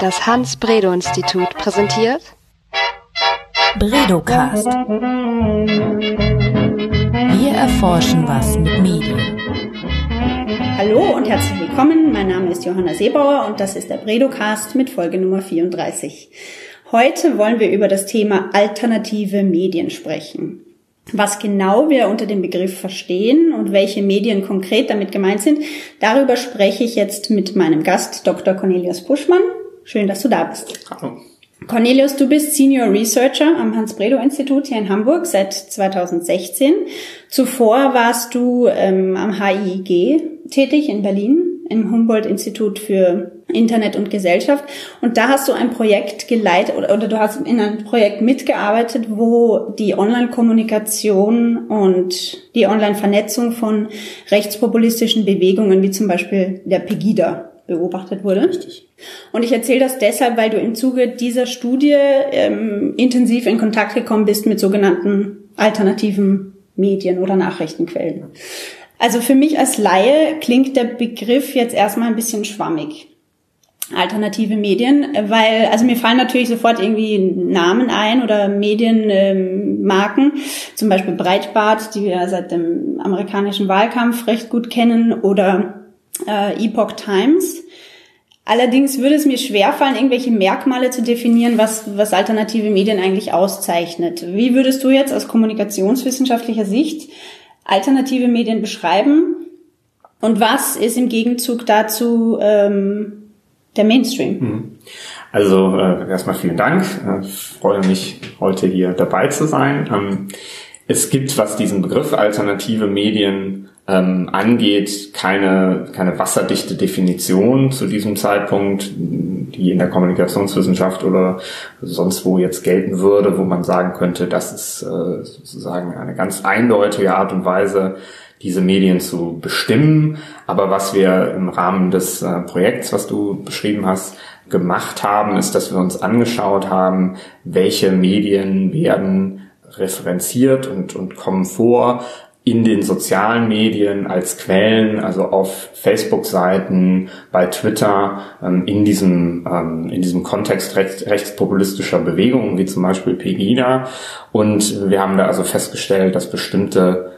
Das Hans-Bredow-Institut präsentiert Bredocast. Wir erforschen was mit Medien. Hallo und herzlich willkommen. Mein Name ist Johanna Seebauer und das ist der Bredocast mit Folge Nummer 34. Heute wollen wir über das Thema alternative Medien sprechen. Was genau wir unter dem Begriff verstehen und welche Medien konkret damit gemeint sind, darüber spreche ich jetzt mit meinem Gast Dr. Cornelius Puschmann. Schön, dass du da bist. Hallo. Cornelius, du bist Senior Researcher am Hans-Bredow-Institut hier in Hamburg seit 2016. Zuvor warst du ähm, am HIG tätig in Berlin im Humboldt-Institut für Internet und Gesellschaft. Und da hast du ein Projekt geleitet oder, oder du hast in einem Projekt mitgearbeitet, wo die Online-Kommunikation und die Online-Vernetzung von rechtspopulistischen Bewegungen wie zum Beispiel der Pegida beobachtet wurde. Richtig. Und ich erzähle das deshalb, weil du im Zuge dieser Studie ähm, intensiv in Kontakt gekommen bist mit sogenannten alternativen Medien oder Nachrichtenquellen. Also für mich als Laie klingt der Begriff jetzt erstmal ein bisschen schwammig. Alternative Medien, weil, also mir fallen natürlich sofort irgendwie Namen ein oder Medienmarken, ähm, zum Beispiel Breitbart, die wir seit dem amerikanischen Wahlkampf recht gut kennen, oder äh, Epoch Times. Allerdings würde es mir schwerfallen, irgendwelche Merkmale zu definieren, was, was alternative Medien eigentlich auszeichnet. Wie würdest du jetzt aus kommunikationswissenschaftlicher Sicht alternative Medien beschreiben? Und was ist im Gegenzug dazu ähm, der Mainstream? Mhm. Also äh, erstmal vielen Dank. Ich freue mich, heute hier dabei zu sein. Ähm, es gibt, was diesen Begriff alternative Medien ähm, angeht, keine, keine wasserdichte Definition zu diesem Zeitpunkt, die in der Kommunikationswissenschaft oder sonst wo jetzt gelten würde, wo man sagen könnte, das ist äh, sozusagen eine ganz eindeutige Art und Weise, diese Medien zu bestimmen. Aber was wir im Rahmen des äh, Projekts, was du beschrieben hast, gemacht haben, ist, dass wir uns angeschaut haben, welche Medien werden referenziert und, und kommen vor in den sozialen Medien als Quellen, also auf Facebook-Seiten, bei Twitter, ähm, in diesem ähm, in diesem Kontext rechts, rechtspopulistischer Bewegungen wie zum Beispiel Pegida. Und wir haben da also festgestellt, dass bestimmte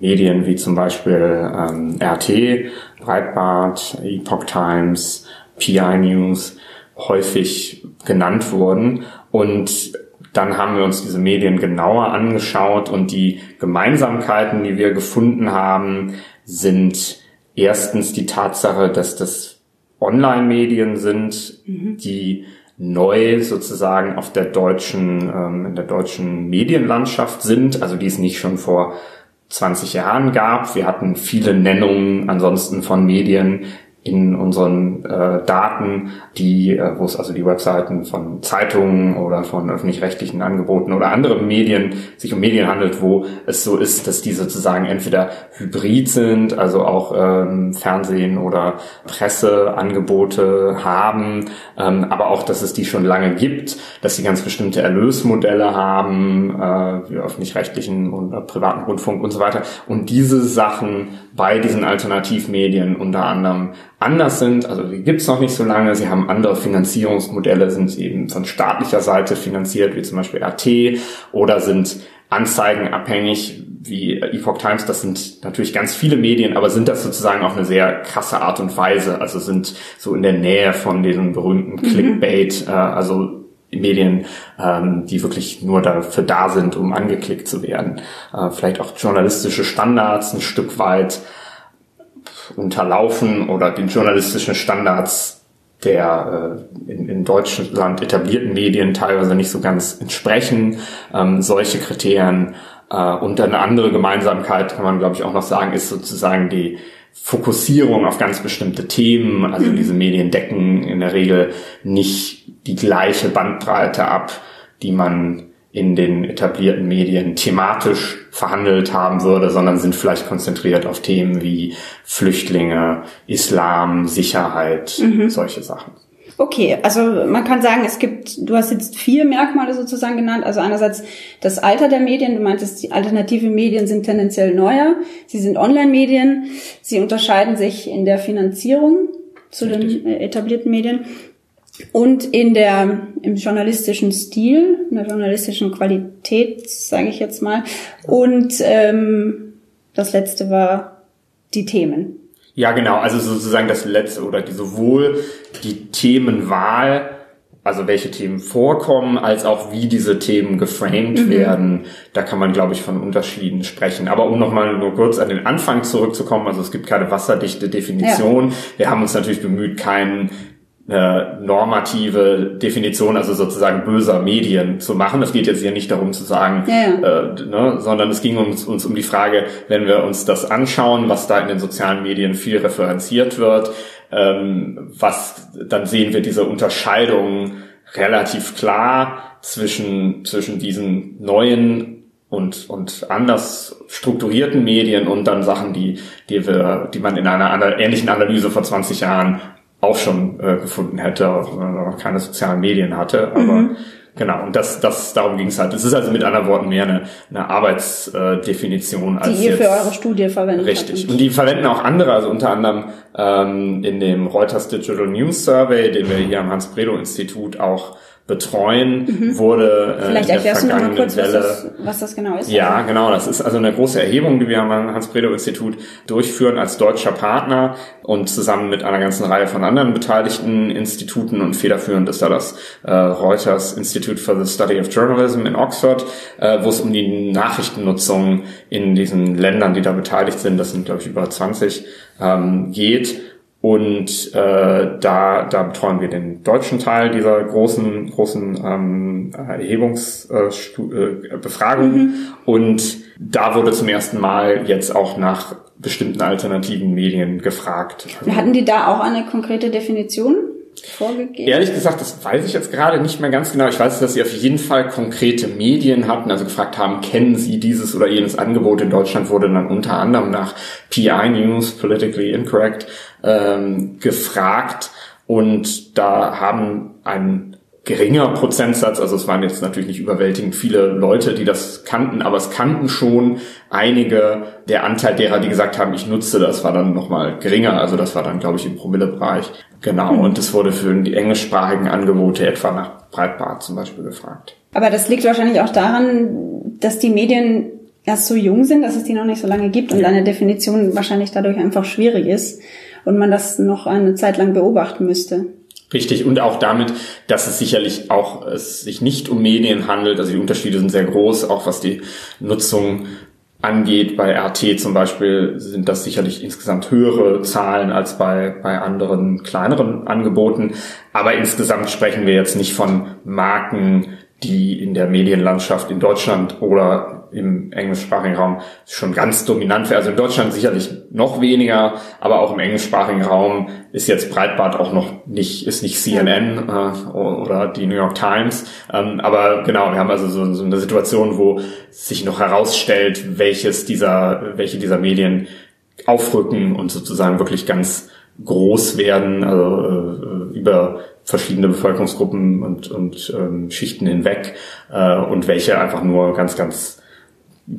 Medien wie zum Beispiel ähm, RT, Breitbart, Epoch Times, PI News häufig genannt wurden und dann haben wir uns diese Medien genauer angeschaut und die Gemeinsamkeiten, die wir gefunden haben, sind erstens die Tatsache, dass das Online-Medien sind, mhm. die neu sozusagen auf der deutschen, ähm, in der deutschen Medienlandschaft sind, also die es nicht schon vor 20 Jahren gab. Wir hatten viele Nennungen ansonsten von Medien, in unseren äh, Daten, die, äh, wo es also die Webseiten von Zeitungen oder von öffentlich-rechtlichen Angeboten oder anderen Medien sich um Medien handelt, wo es so ist, dass die sozusagen entweder hybrid sind, also auch ähm, Fernsehen oder Presseangebote haben, ähm, aber auch, dass es die schon lange gibt, dass sie ganz bestimmte Erlösmodelle haben, äh, wie öffentlich-rechtlichen und äh, privaten Rundfunk und so weiter. Und diese Sachen bei diesen Alternativmedien unter anderem anders sind. Also die gibt es noch nicht so lange. Sie haben andere Finanzierungsmodelle, sind eben von staatlicher Seite finanziert, wie zum Beispiel RT, oder sind anzeigenabhängig wie Epoch Times. Das sind natürlich ganz viele Medien, aber sind das sozusagen auf eine sehr krasse Art und Weise. Also sind so in der Nähe von diesen berühmten mhm. Clickbait, äh, also Medien, ähm, die wirklich nur dafür da sind, um angeklickt zu werden. Äh, vielleicht auch journalistische Standards ein Stück weit unterlaufen oder den journalistischen Standards der äh, in, in Deutschland etablierten Medien teilweise nicht so ganz entsprechen. Ähm, solche Kriterien äh, und eine andere Gemeinsamkeit kann man, glaube ich, auch noch sagen, ist sozusagen die Fokussierung auf ganz bestimmte Themen. Also diese Medien decken in der Regel nicht die gleiche Bandbreite ab, die man in den etablierten Medien thematisch verhandelt haben würde, sondern sind vielleicht konzentriert auf Themen wie Flüchtlinge, Islam, Sicherheit, mhm. solche Sachen. Okay, also man kann sagen, es gibt, du hast jetzt vier Merkmale sozusagen genannt. Also einerseits das Alter der Medien. Du meintest, die alternative Medien sind tendenziell neuer. Sie sind Online-Medien. Sie unterscheiden sich in der Finanzierung zu Richtig. den äh, etablierten Medien. und in der im journalistischen Stil, in der journalistischen Qualität, sage ich jetzt mal. Und ähm, das letzte war die Themen. Ja, genau. Also sozusagen das letzte oder die, sowohl die Themenwahl, also welche Themen vorkommen, als auch wie diese Themen geframed mhm. werden. Da kann man, glaube ich, von Unterschieden sprechen. Aber um nochmal nur kurz an den Anfang zurückzukommen, also es gibt keine wasserdichte Definition. Ja. Wir haben uns natürlich bemüht, keinen eine normative Definition, also sozusagen böser Medien zu machen. Es geht jetzt hier nicht darum zu sagen, ja, ja. Äh, ne, sondern es ging uns, uns um die Frage, wenn wir uns das anschauen, was da in den sozialen Medien viel referenziert wird, ähm, was dann sehen wir diese Unterscheidung relativ klar zwischen zwischen diesen neuen und, und anders strukturierten Medien und dann Sachen, die, die wir, die man in einer ähnlichen Analyse vor 20 Jahren auch schon äh, gefunden hätte, auch wenn man noch keine sozialen Medien hatte. Aber mhm. genau, und das, das darum ging es halt. Es ist also mit anderen Worten mehr eine, eine Arbeitsdefinition als. Die ihr für eure Studie verwendet. Richtig. Hatten. Und die verwenden auch andere, also unter anderem ähm, in dem Reuters Digital News Survey, den wir hier am Hans-Bredow-Institut auch betreuen, mhm. wurde äh, Vielleicht erklärst du noch mal kurz, Welle, was das, was das genau ist. Ja, genau. Das ist also eine große Erhebung, die wir am Hans-Bredow-Institut durchführen als deutscher Partner und zusammen mit einer ganzen Reihe von anderen beteiligten Instituten und federführend ist da das äh, Reuters Institute for the Study of Journalism in Oxford, äh, wo es um die Nachrichtennutzung in diesen Ländern, die da beteiligt sind, das sind glaube ich über 20, ähm, geht. Und äh, da, da betreuen wir den deutschen Teil dieser großen, großen ähm, Erhebungsbefragung. Äh, mhm. Und da wurde zum ersten Mal jetzt auch nach bestimmten alternativen Medien gefragt. Hatten die da auch eine konkrete Definition? Vorgegeben? Ehrlich gesagt, das weiß ich jetzt gerade nicht mehr ganz genau. Ich weiß, dass sie auf jeden Fall konkrete Medien hatten, also gefragt haben, kennen Sie dieses oder jenes Angebot? In Deutschland wurde dann unter anderem nach PI News, Politically Incorrect, ähm, gefragt und da haben ein geringer Prozentsatz, also es waren jetzt natürlich nicht überwältigend viele Leute, die das kannten, aber es kannten schon einige. Der Anteil derer, die gesagt haben, ich nutze das, war dann nochmal geringer, also das war dann, glaube ich, im Promillebereich. Genau, mhm. und es wurde für die englischsprachigen Angebote etwa nach Breitbart zum Beispiel gefragt. Aber das liegt wahrscheinlich auch daran, dass die Medien erst so jung sind, dass es die noch nicht so lange gibt und eine Definition wahrscheinlich dadurch einfach schwierig ist und man das noch eine Zeit lang beobachten müsste. Richtig, und auch damit, dass es sicherlich auch es sich nicht um Medien handelt. Also die Unterschiede sind sehr groß, auch was die Nutzung angeht. Bei RT zum Beispiel sind das sicherlich insgesamt höhere Zahlen als bei, bei anderen kleineren Angeboten. Aber insgesamt sprechen wir jetzt nicht von Marken, die in der Medienlandschaft in Deutschland oder im englischsprachigen Raum schon ganz dominant wäre. Also in Deutschland sicherlich noch weniger, aber auch im englischsprachigen Raum ist jetzt Breitbart auch noch nicht, ist nicht CNN äh, oder die New York Times. Ähm, aber genau, wir haben also so, so eine Situation, wo sich noch herausstellt, welches dieser, welche dieser Medien aufrücken und sozusagen wirklich ganz groß werden, also äh, über verschiedene Bevölkerungsgruppen und, und ähm, Schichten hinweg äh, und welche einfach nur ganz, ganz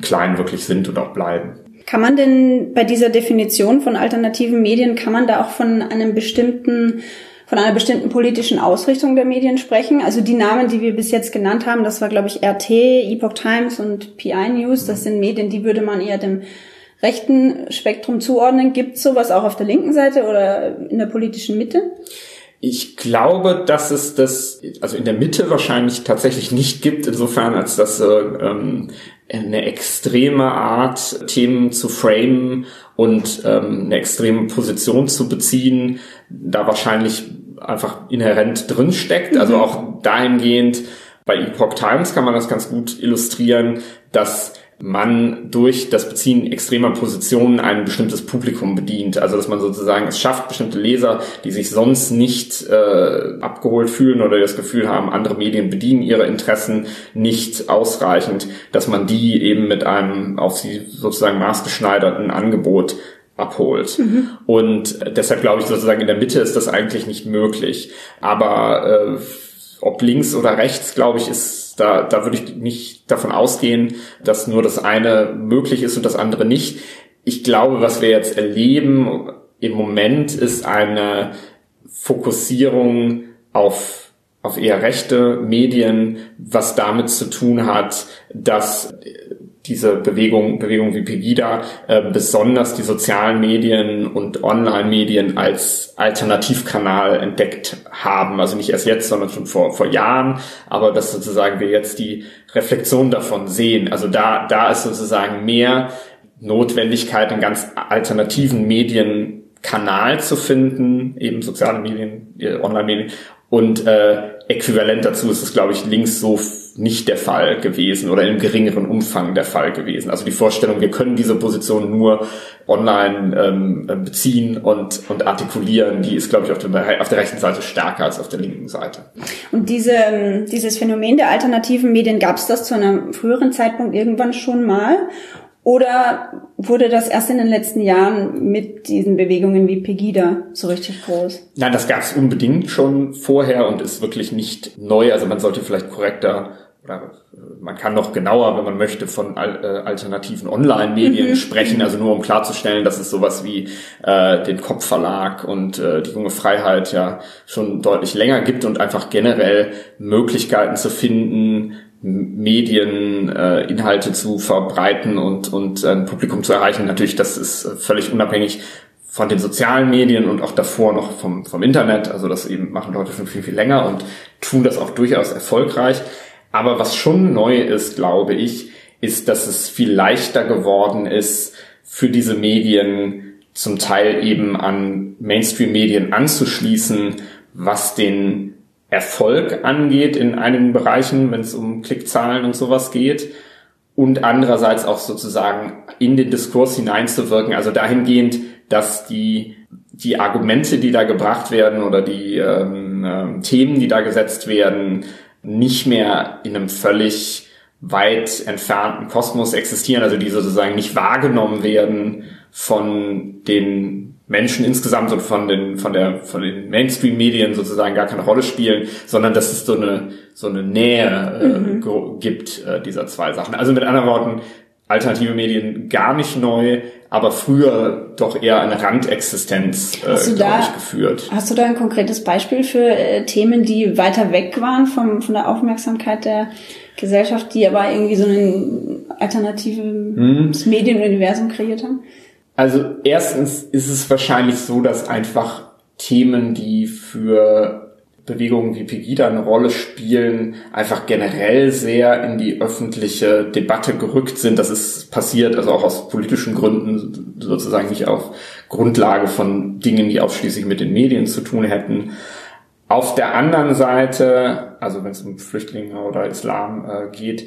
klein wirklich sind und auch bleiben. Kann man denn bei dieser Definition von alternativen Medien, kann man da auch von einem bestimmten von einer bestimmten politischen Ausrichtung der Medien sprechen. Also die Namen, die wir bis jetzt genannt haben, das war, glaube ich, RT, Epoch Times und PI News. Das sind Medien, die würde man eher dem rechten Spektrum zuordnen. Gibt es sowas auch auf der linken Seite oder in der politischen Mitte? Ich glaube, dass es das, also in der Mitte wahrscheinlich tatsächlich nicht gibt, insofern als dass äh, ähm, eine extreme Art, Themen zu framen und ähm, eine extreme Position zu beziehen, da wahrscheinlich einfach inhärent drin steckt. Also mhm. auch dahingehend, bei Epoch Times kann man das ganz gut illustrieren, dass man durch das Beziehen extremer Positionen ein bestimmtes Publikum bedient. Also dass man sozusagen es schafft, bestimmte Leser, die sich sonst nicht äh, abgeholt fühlen oder das Gefühl haben, andere Medien bedienen ihre Interessen nicht ausreichend, dass man die eben mit einem auf sie sozusagen maßgeschneiderten Angebot abholt. Mhm. Und deshalb glaube ich sozusagen in der Mitte ist das eigentlich nicht möglich. Aber äh, ob links oder rechts, glaube ich, ist da, da würde ich nicht davon ausgehen, dass nur das eine möglich ist und das andere nicht. Ich glaube, was wir jetzt erleben im Moment ist eine Fokussierung auf auf eher rechte Medien, was damit zu tun hat, dass diese Bewegung, Bewegung wie Pegida, äh, besonders die sozialen Medien und Online-Medien als Alternativkanal entdeckt haben. Also nicht erst jetzt, sondern schon vor, vor Jahren, aber dass sozusagen wir jetzt die Reflexion davon sehen. Also da, da ist sozusagen mehr Notwendigkeit, einen ganz alternativen Medienkanal zu finden, eben soziale Medien, Online-Medien und äh, äquivalent dazu ist es, glaube ich, links so nicht der Fall gewesen oder im geringeren Umfang der Fall gewesen. Also die Vorstellung, wir können diese Position nur online ähm, beziehen und, und artikulieren, die ist, glaube ich, auf der, auf der rechten Seite stärker als auf der linken Seite. Und diese, ähm, dieses Phänomen der alternativen Medien, gab es das zu einem früheren Zeitpunkt irgendwann schon mal? Oder wurde das erst in den letzten Jahren mit diesen Bewegungen wie Pegida so richtig groß? Nein, das gab es unbedingt schon vorher und ist wirklich nicht neu. Also man sollte vielleicht korrekter oder äh, man kann noch genauer, wenn man möchte, von äh, alternativen Online-Medien mhm. sprechen, also nur um klarzustellen, dass es sowas wie äh, den Kopfverlag und äh, die junge Freiheit ja schon deutlich länger gibt und einfach generell Möglichkeiten zu finden, Medien äh, zu verbreiten und und ein Publikum zu erreichen. Natürlich, das ist äh, völlig unabhängig von den sozialen Medien und auch davor noch vom vom Internet. Also das eben machen Leute schon viel viel länger und tun das auch durchaus erfolgreich. Aber was schon neu ist, glaube ich, ist, dass es viel leichter geworden ist, für diese Medien zum Teil eben an Mainstream-Medien anzuschließen, was den Erfolg angeht in einigen Bereichen, wenn es um Klickzahlen und sowas geht. Und andererseits auch sozusagen in den Diskurs hineinzuwirken, also dahingehend, dass die, die Argumente, die da gebracht werden oder die ähm, äh, Themen, die da gesetzt werden, nicht mehr in einem völlig weit entfernten Kosmos existieren, also die sozusagen nicht wahrgenommen werden von den Menschen insgesamt und von den, von der, von den Mainstream-Medien sozusagen gar keine Rolle spielen, sondern dass es so eine, so eine Nähe äh, mhm. gibt, äh, dieser zwei Sachen. Also mit anderen Worten, alternative Medien gar nicht neu, aber früher doch eher eine Randexistenz äh, hast da, ich, geführt. Hast du da ein konkretes Beispiel für äh, Themen, die weiter weg waren vom, von der Aufmerksamkeit der Gesellschaft, die aber irgendwie so ein alternatives mhm. Medienuniversum kreiert haben? Also erstens ist es wahrscheinlich so, dass einfach Themen, die für Bewegungen wie Pegida eine Rolle spielen, einfach generell sehr in die öffentliche Debatte gerückt sind. Das ist passiert, also auch aus politischen Gründen, sozusagen nicht auf Grundlage von Dingen, die ausschließlich mit den Medien zu tun hätten. Auf der anderen Seite, also wenn es um Flüchtlinge oder Islam äh, geht,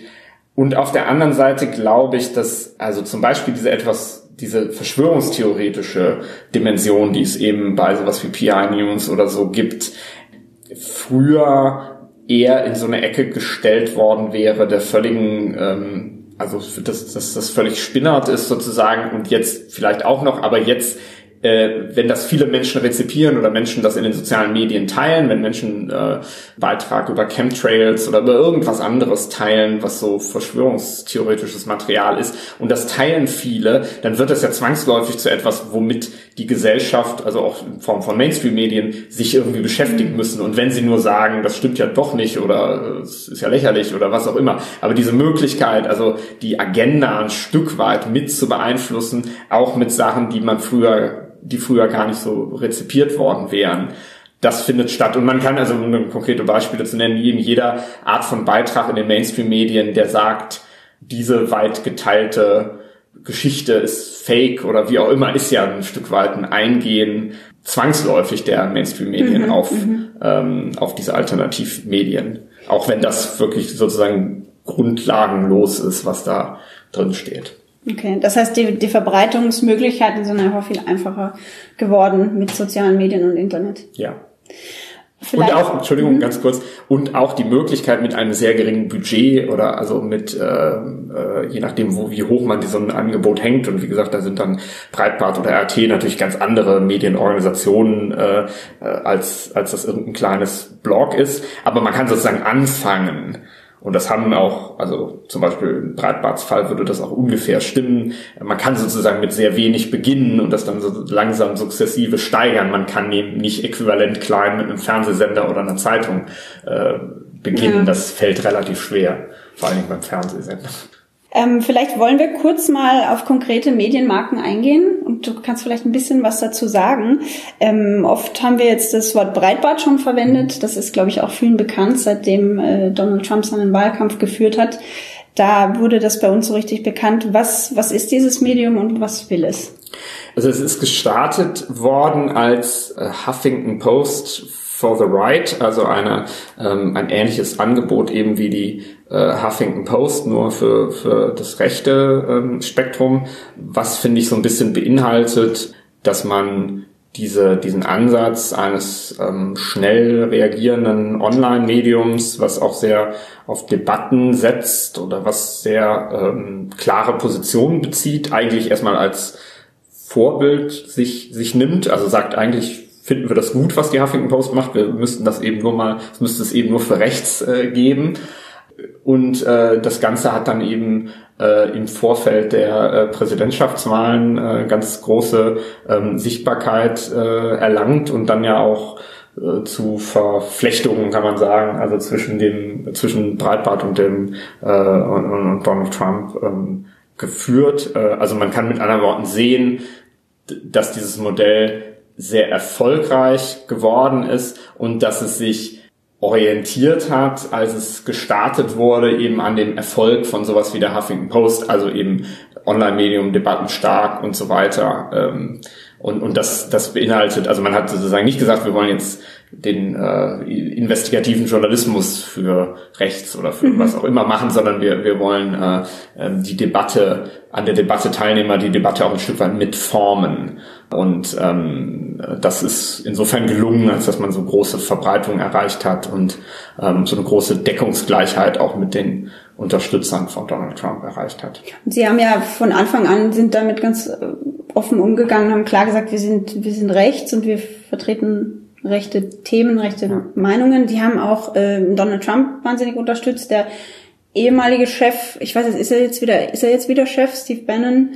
und auf der anderen Seite glaube ich, dass also zum Beispiel diese etwas diese verschwörungstheoretische Dimension, die es eben bei sowas wie PI News oder so gibt, früher eher in so eine Ecke gestellt worden wäre, der völligen, ähm, also dass das, das völlig spinnert ist sozusagen und jetzt vielleicht auch noch, aber jetzt äh, wenn das viele Menschen rezipieren oder Menschen das in den sozialen Medien teilen, wenn Menschen äh, Beitrag über Chemtrails oder über irgendwas anderes teilen, was so verschwörungstheoretisches Material ist, und das teilen viele, dann wird das ja zwangsläufig zu etwas, womit die Gesellschaft, also auch in Form von Mainstream-Medien, sich irgendwie beschäftigen mhm. müssen. Und wenn sie nur sagen, das stimmt ja doch nicht oder es ist ja lächerlich oder was auch immer, aber diese Möglichkeit, also die Agenda ein Stück weit mit zu beeinflussen, auch mit Sachen, die man früher die früher gar nicht so rezipiert worden wären. Das findet statt. Und man kann also, um konkrete Beispiele zu nennen, eben jeder Art von Beitrag in den Mainstream-Medien, der sagt, diese weit geteilte Geschichte ist fake oder wie auch immer, ist ja ein Stück weit ein Eingehen zwangsläufig der Mainstream-Medien mhm, auf, mhm. ähm, auf diese Alternativmedien. Auch wenn das wirklich sozusagen grundlagenlos ist, was da drin steht. Okay, das heißt, die, die Verbreitungsmöglichkeiten sind einfach viel einfacher geworden mit sozialen Medien und Internet. Ja. Vielleicht. Und auch, Entschuldigung, mhm. ganz kurz, und auch die Möglichkeit mit einem sehr geringen Budget oder also mit, äh, äh, je nachdem, wo, wie hoch man so ein Angebot hängt. Und wie gesagt, da sind dann Breitbart oder RT natürlich ganz andere Medienorganisationen, äh, äh, als, als das irgendein kleines Blog ist. Aber man kann sozusagen anfangen Und das haben auch, also zum Beispiel im Breitbartsfall würde das auch ungefähr stimmen. Man kann sozusagen mit sehr wenig beginnen und das dann so langsam sukzessive steigern. Man kann eben nicht äquivalent klein mit einem Fernsehsender oder einer Zeitung äh, beginnen. Ja. Das fällt relativ schwer, vor allen Dingen beim Fernsehsender. Ähm, vielleicht wollen wir kurz mal auf konkrete Medienmarken eingehen und du kannst vielleicht ein bisschen was dazu sagen. Ähm, oft haben wir jetzt das Wort Breitbart schon verwendet. Das ist, glaube ich, auch vielen bekannt, seitdem äh, Donald Trump seinen Wahlkampf geführt hat. Da wurde das bei uns so richtig bekannt. Was, was ist dieses Medium und was will es? Also es ist gestartet worden als äh, Huffington Post for the Right, also eine, ähm, ein ähnliches Angebot eben wie die äh, Huffington Post, nur für, für das rechte ähm, Spektrum, was finde ich so ein bisschen beinhaltet, dass man diese, diesen Ansatz eines ähm, schnell reagierenden Online-Mediums, was auch sehr auf Debatten setzt oder was sehr ähm, klare Positionen bezieht, eigentlich erstmal als Vorbild sich, sich nimmt, also sagt eigentlich, finden wir das gut, was die Huffington Post macht. Wir müssten das eben nur mal, es müsste es eben nur für rechts äh, geben. Und äh, das Ganze hat dann eben äh, im Vorfeld der äh, Präsidentschaftswahlen äh, ganz große ähm, Sichtbarkeit äh, erlangt und dann ja auch äh, zu Verflechtungen kann man sagen, also zwischen dem zwischen Breitbart und dem äh, und, und Donald Trump ähm, geführt. Äh, also man kann mit anderen Worten sehen, dass dieses Modell sehr erfolgreich geworden ist und dass es sich orientiert hat, als es gestartet wurde, eben an dem Erfolg von sowas wie der Huffington Post, also eben Online-Medium, Debatten stark und so weiter. Ähm, und, und das, das beinhaltet, also man hat sozusagen nicht gesagt, wir wollen jetzt den äh, investigativen Journalismus für rechts oder für mhm. was auch immer machen, sondern wir, wir wollen äh, äh, die Debatte, an der Debatte Teilnehmer, die Debatte auch ein Stück weit mitformen. Und ähm, das ist insofern gelungen, als dass man so große Verbreitung erreicht hat und ähm, so eine große Deckungsgleichheit auch mit den Unterstützern von Donald Trump erreicht hat. Sie haben ja von Anfang an sind damit ganz äh, offen umgegangen, haben klar gesagt, wir sind wir sind rechts und wir vertreten rechte Themen, rechte ja. Meinungen. Die haben auch äh, Donald Trump wahnsinnig unterstützt. Der ehemalige Chef, ich weiß nicht, ist er jetzt wieder, ist er jetzt wieder Chef, Steve Bannon,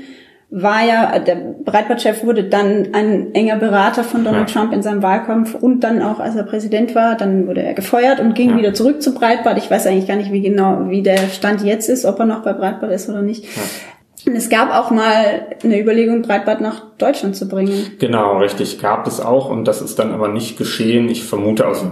war ja, der Breitbart-Chef wurde dann ein enger Berater von Donald ja. Trump in seinem Wahlkampf und dann auch, als er Präsident war, dann wurde er gefeuert und ging ja. wieder zurück zu Breitbart. Ich weiß eigentlich gar nicht, wie genau, wie der Stand jetzt ist, ob er noch bei Breitbart ist oder nicht. Und es gab auch mal eine Überlegung, Breitbart nach Deutschland zu bringen. Genau, richtig, gab es auch und das ist dann aber nicht geschehen. Ich vermute aus,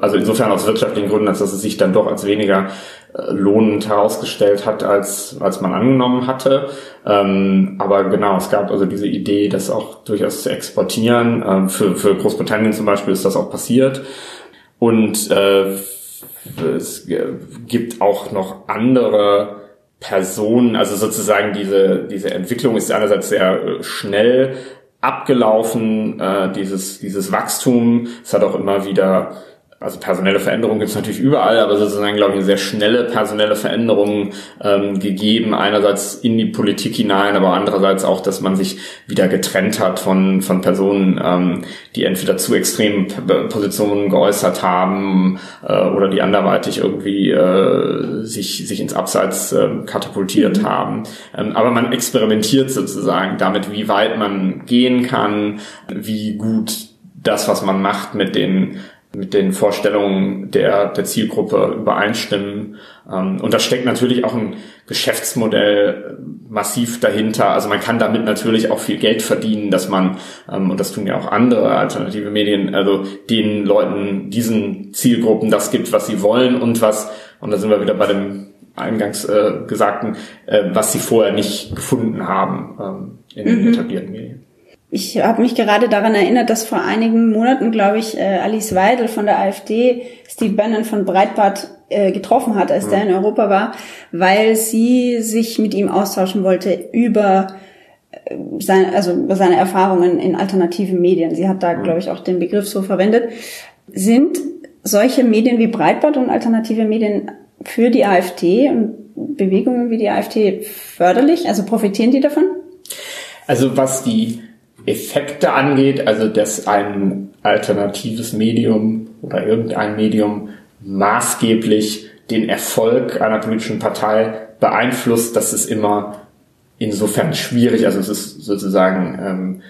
also insofern aus wirtschaftlichen Gründen, dass es sich dann doch als weniger äh, lohnend herausgestellt hat, als, als man angenommen hatte. Ähm, aber genau, es gab also diese Idee, das auch durchaus zu exportieren. Ähm, für, für Großbritannien zum Beispiel ist das auch passiert. Und äh, es gibt auch noch andere Personen, also sozusagen diese, diese Entwicklung ist einerseits sehr äh, schnell abgelaufen, äh, dieses, dieses Wachstum. Es hat auch immer wieder also personelle Veränderungen gibt es natürlich überall, aber sozusagen, glaube ich, eine sehr schnelle personelle Veränderung ähm, gegeben. Einerseits in die Politik hinein, aber andererseits auch, dass man sich wieder getrennt hat von, von Personen, ähm, die entweder zu extremen Positionen geäußert haben äh, oder die anderweitig irgendwie äh, sich, sich ins Abseits äh, katapultiert mhm. haben. Ähm, aber man experimentiert sozusagen damit, wie weit man gehen kann, wie gut das, was man macht, mit den mit den Vorstellungen der, der Zielgruppe übereinstimmen. Ähm, und da steckt natürlich auch ein Geschäftsmodell massiv dahinter. Also man kann damit natürlich auch viel Geld verdienen, dass man, ähm, und das tun ja auch andere alternative Medien, also den Leuten, diesen Zielgruppen das gibt, was sie wollen und was, und da sind wir wieder bei dem eingangs äh, Gesagten, äh, was sie vorher nicht gefunden haben ähm, in mhm. etablierten Medien. Ich habe mich gerade daran erinnert, dass vor einigen Monaten, glaube ich, äh, Alice Weidel von der AfD Steve Bannon von Breitbart äh, getroffen hat, als mhm. der in Europa war, weil sie sich mit ihm austauschen wollte über äh, seine, also über seine Erfahrungen in alternativen Medien. Sie hat da, mhm. glaube ich, auch den Begriff so verwendet. Sind solche Medien wie Breitbart und alternative Medien für die AfD und Bewegungen wie die AfD förderlich? Also profitieren die davon? Also was die Effekte angeht, also dass ein alternatives Medium oder irgendein Medium maßgeblich den Erfolg einer politischen Partei beeinflusst, dass es immer insofern schwierig, also es ist sozusagen ähm,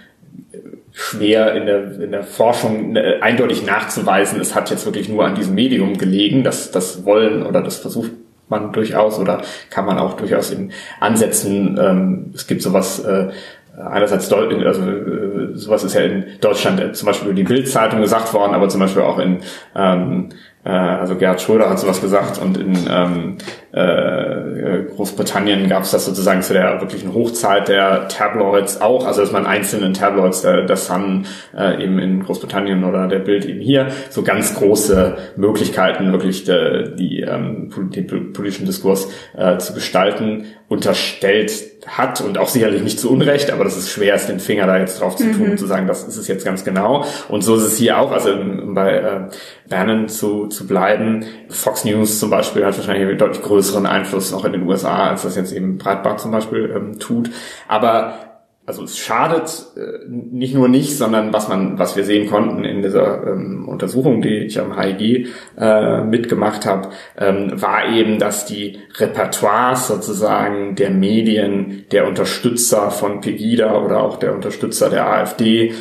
schwer in der, in der Forschung äh, eindeutig nachzuweisen, es hat jetzt wirklich nur an diesem Medium gelegen, dass das wollen oder das versucht man durchaus oder kann man auch durchaus in Ansätzen, ähm, es gibt sowas, äh, einerseits also äh, sowas ist ja in Deutschland äh, zum Beispiel über die Bildzeitung gesagt worden, aber zum Beispiel auch in ähm, äh, also Gerhard Schröder hat sowas gesagt und in ähm, äh, Großbritannien gab es das sozusagen zu der wirklichen Hochzeit der Tabloids auch, also dass man einzelnen Tabloids, der, der Sun äh, eben in Großbritannien oder der Bild eben hier, so ganz große Möglichkeiten wirklich de, die ähm, den politischen Diskurs äh, zu gestalten unterstellt hat und auch sicherlich nicht zu Unrecht, aber das ist schwer, es den Finger da jetzt drauf zu tun, mhm. zu sagen, das ist es jetzt ganz genau. Und so ist es hier auch, also bei äh, Bannon zu, zu bleiben. Fox News zum Beispiel hat wahrscheinlich einen deutlich größeren Einfluss noch in den USA, als das jetzt eben Breitbart zum Beispiel ähm, tut. Aber also es schadet äh, nicht nur nicht, sondern was man, was wir sehen konnten in dieser ähm, Untersuchung, die ich am HIG äh, mitgemacht habe, ähm, war eben, dass die Repertoires sozusagen der Medien, der Unterstützer von Pegida oder auch der Unterstützer der AfD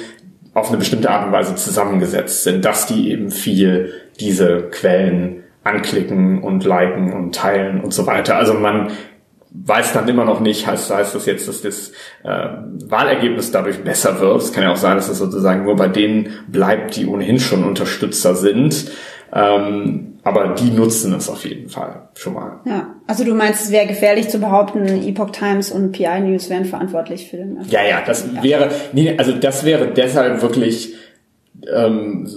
auf eine bestimmte Art und Weise zusammengesetzt sind, dass die eben viel diese Quellen anklicken und liken und teilen und so weiter. Also man weiß dann immer noch nicht, heißt, heißt das jetzt, dass das äh, Wahlergebnis dadurch besser wird. Es kann ja auch sein, dass es sozusagen nur bei denen bleibt, die ohnehin schon Unterstützer sind. Ähm, aber die nutzen es auf jeden Fall schon mal. Ja, also du meinst, es wäre gefährlich zu behaupten, Epoch Times und PI News wären verantwortlich für den Erfolg. Ja, ja, das ja. wäre, nee, also das wäre deshalb wirklich ähm,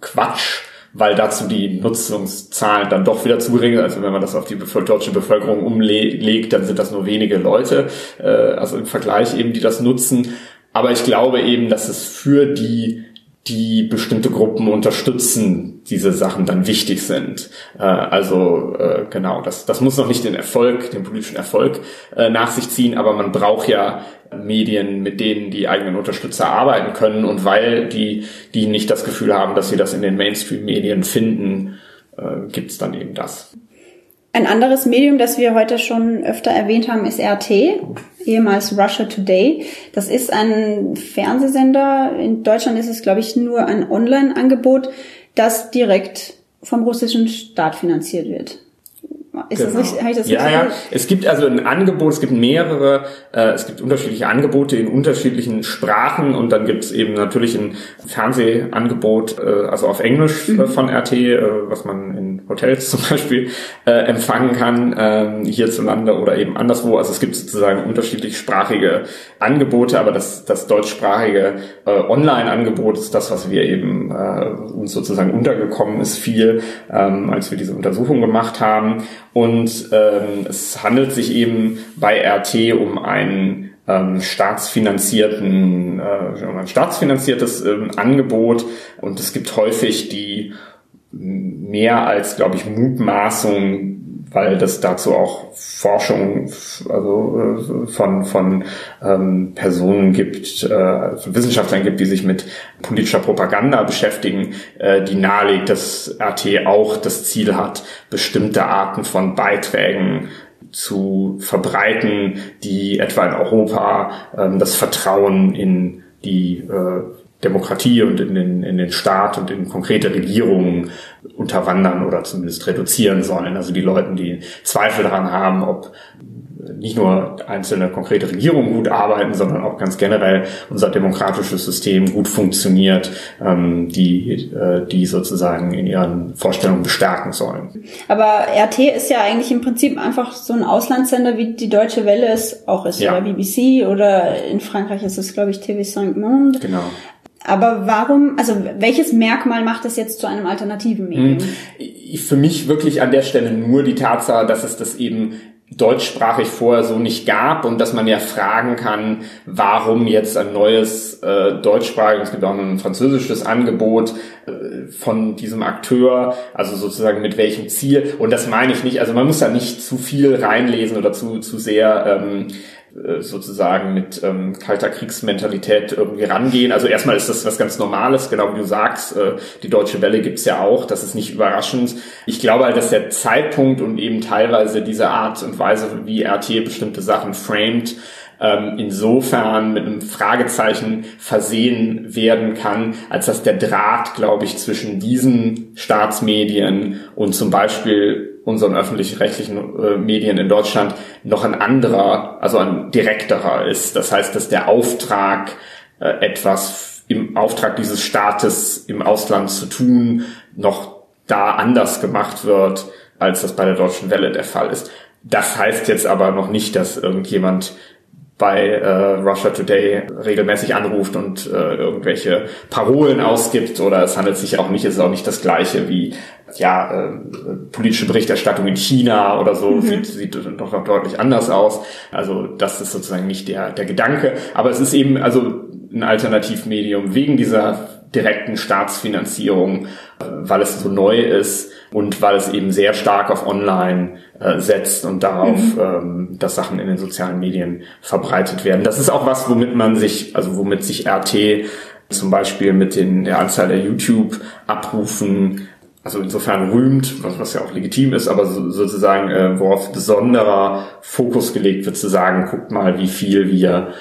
Quatsch, weil dazu die Nutzungszahlen dann doch wieder zu gering sind. Also wenn man das auf die deutsche Bevölkerung umlegt, dann sind das nur wenige Leute, äh, also im Vergleich eben, die das nutzen. Aber ich glaube eben, dass es für die die bestimmte Gruppen unterstützen, diese Sachen dann wichtig sind. Äh, also äh, genau, das, das muss noch nicht den Erfolg, den politischen Erfolg äh, nach sich ziehen, aber man braucht ja Medien, mit denen die eigenen Unterstützer arbeiten können und weil die, die nicht das Gefühl haben, dass sie das in den Mainstream-Medien finden, äh, gibt's dann eben das. Ein anderes Medium, das wir heute schon öfter erwähnt haben, ist RT, ehemals Russia Today. Das ist ein Fernsehsender. In Deutschland ist es, glaube ich, nur ein Online-Angebot, das direkt vom russischen Staat finanziert wird. Ist genau. das richtig? ich das ja, ja. Es gibt also ein Angebot, es gibt mehrere, äh, es gibt unterschiedliche Angebote in unterschiedlichen Sprachen und dann gibt es eben natürlich ein Fernsehangebot, äh, also auf Englisch äh, mhm. von RT, äh, was man in Hotels zum Beispiel äh, empfangen kann, äh, hierzulande oder eben anderswo. Also es gibt sozusagen unterschiedlich sprachige Angebote, aber das, das deutschsprachige äh, Online-Angebot ist das, was wir eben äh, uns sozusagen untergekommen ist viel, ähm, als wir diese Untersuchung gemacht haben. Und ähm, es handelt sich eben bei RT um einen ähm, staatsfinanzierten, äh, um ein staatsfinanziertes ähm, Angebot. Und es gibt häufig die mehr als, glaube ich, Mutmaßung weil das dazu auch Forschung also äh, von von ähm, Personen gibt, äh, Wissenschaftlern gibt, die sich mit politischer Propaganda beschäftigen, äh, die nahelegt, dass RT auch das Ziel hat, bestimmte Arten von Beiträgen zu verbreiten, die etwa in Europa ähm, das Vertrauen in die äh, Demokratie und in den, in den Staat und in konkrete Regierungen unterwandern oder zumindest reduzieren sollen. Also die Leute, die Zweifel daran haben, ob nicht nur einzelne konkrete Regierungen gut arbeiten, sondern auch ganz generell unser demokratisches System gut funktioniert, ähm, die, äh, die sozusagen in ihren Vorstellungen bestärken sollen. Aber RT ist ja eigentlich im Prinzip einfach so ein Auslandssender, wie die Deutsche Welle es auch ist, ja. oder BBC oder in Frankreich ist es, glaube ich, TV5 Monde. Genau. Aber warum, also welches Merkmal macht es jetzt zu einem alternativen Medium? Hm. Für mich wirklich an der Stelle nur die Tatsache, dass es das eben deutschsprachig vorher so nicht gab und dass man ja fragen kann, warum jetzt ein neues äh, deutschsprachiges, es gibt auch ein französisches Angebot äh, von diesem Akteur, also sozusagen mit welchem Ziel. Und das meine ich nicht, also man muss da nicht zu viel reinlesen oder zu, zu sehr ähm, äh, sozusagen mit ähm, kalter Kriegsmentalität irgendwie rangehen. Also erstmal ist das was ganz Normales, genau wie du sagst. Äh, die Deutsche Welle gibt's ja auch, das ist nicht überraschend. Ich glaube halt, dass der Zeitpunkt und eben teilweise diese Art und Weise, wie RT bestimmte Sachen framed, ähm, insofern mit einem Fragezeichen versehen werden kann, als dass der Draht, glaube ich, zwischen diesen Staatsmedien und zum Beispiel unseren öffentlich-rechtlichen äh, Medien in Deutschland noch ein anderer, also ein direkterer ist. Das heißt, dass der Auftrag, äh, etwas im Auftrag dieses Staates im Ausland zu tun, noch da anders gemacht wird, als das bei der Deutschen Welle der Fall ist. Das heißt jetzt aber noch nicht, dass irgendjemand bei äh, Russia Today regelmäßig anruft und äh, irgendwelche Parolen ausgibt oder es handelt sich auch nicht, es ist auch nicht das gleiche wie ja, äh, politische Berichterstattung in China oder so, mhm. sieht, sieht doch noch deutlich anders aus. Also das ist sozusagen nicht der, der Gedanke. Aber es ist eben also ein Alternativmedium wegen dieser direkten Staatsfinanzierung, äh, weil es so neu ist und weil es eben sehr stark auf Online äh, setzt und darauf, mhm. ähm, dass Sachen in den sozialen Medien verbreitet werden. Das ist auch was, womit man sich, also womit sich RT zum Beispiel mit den, der Anzahl der YouTube-Abrufen also insofern rühmt, was, was ja auch legitim ist, aber so, sozusagen, äh, worauf besonderer Fokus gelegt wird, zu sagen, guckt mal, wie viel wir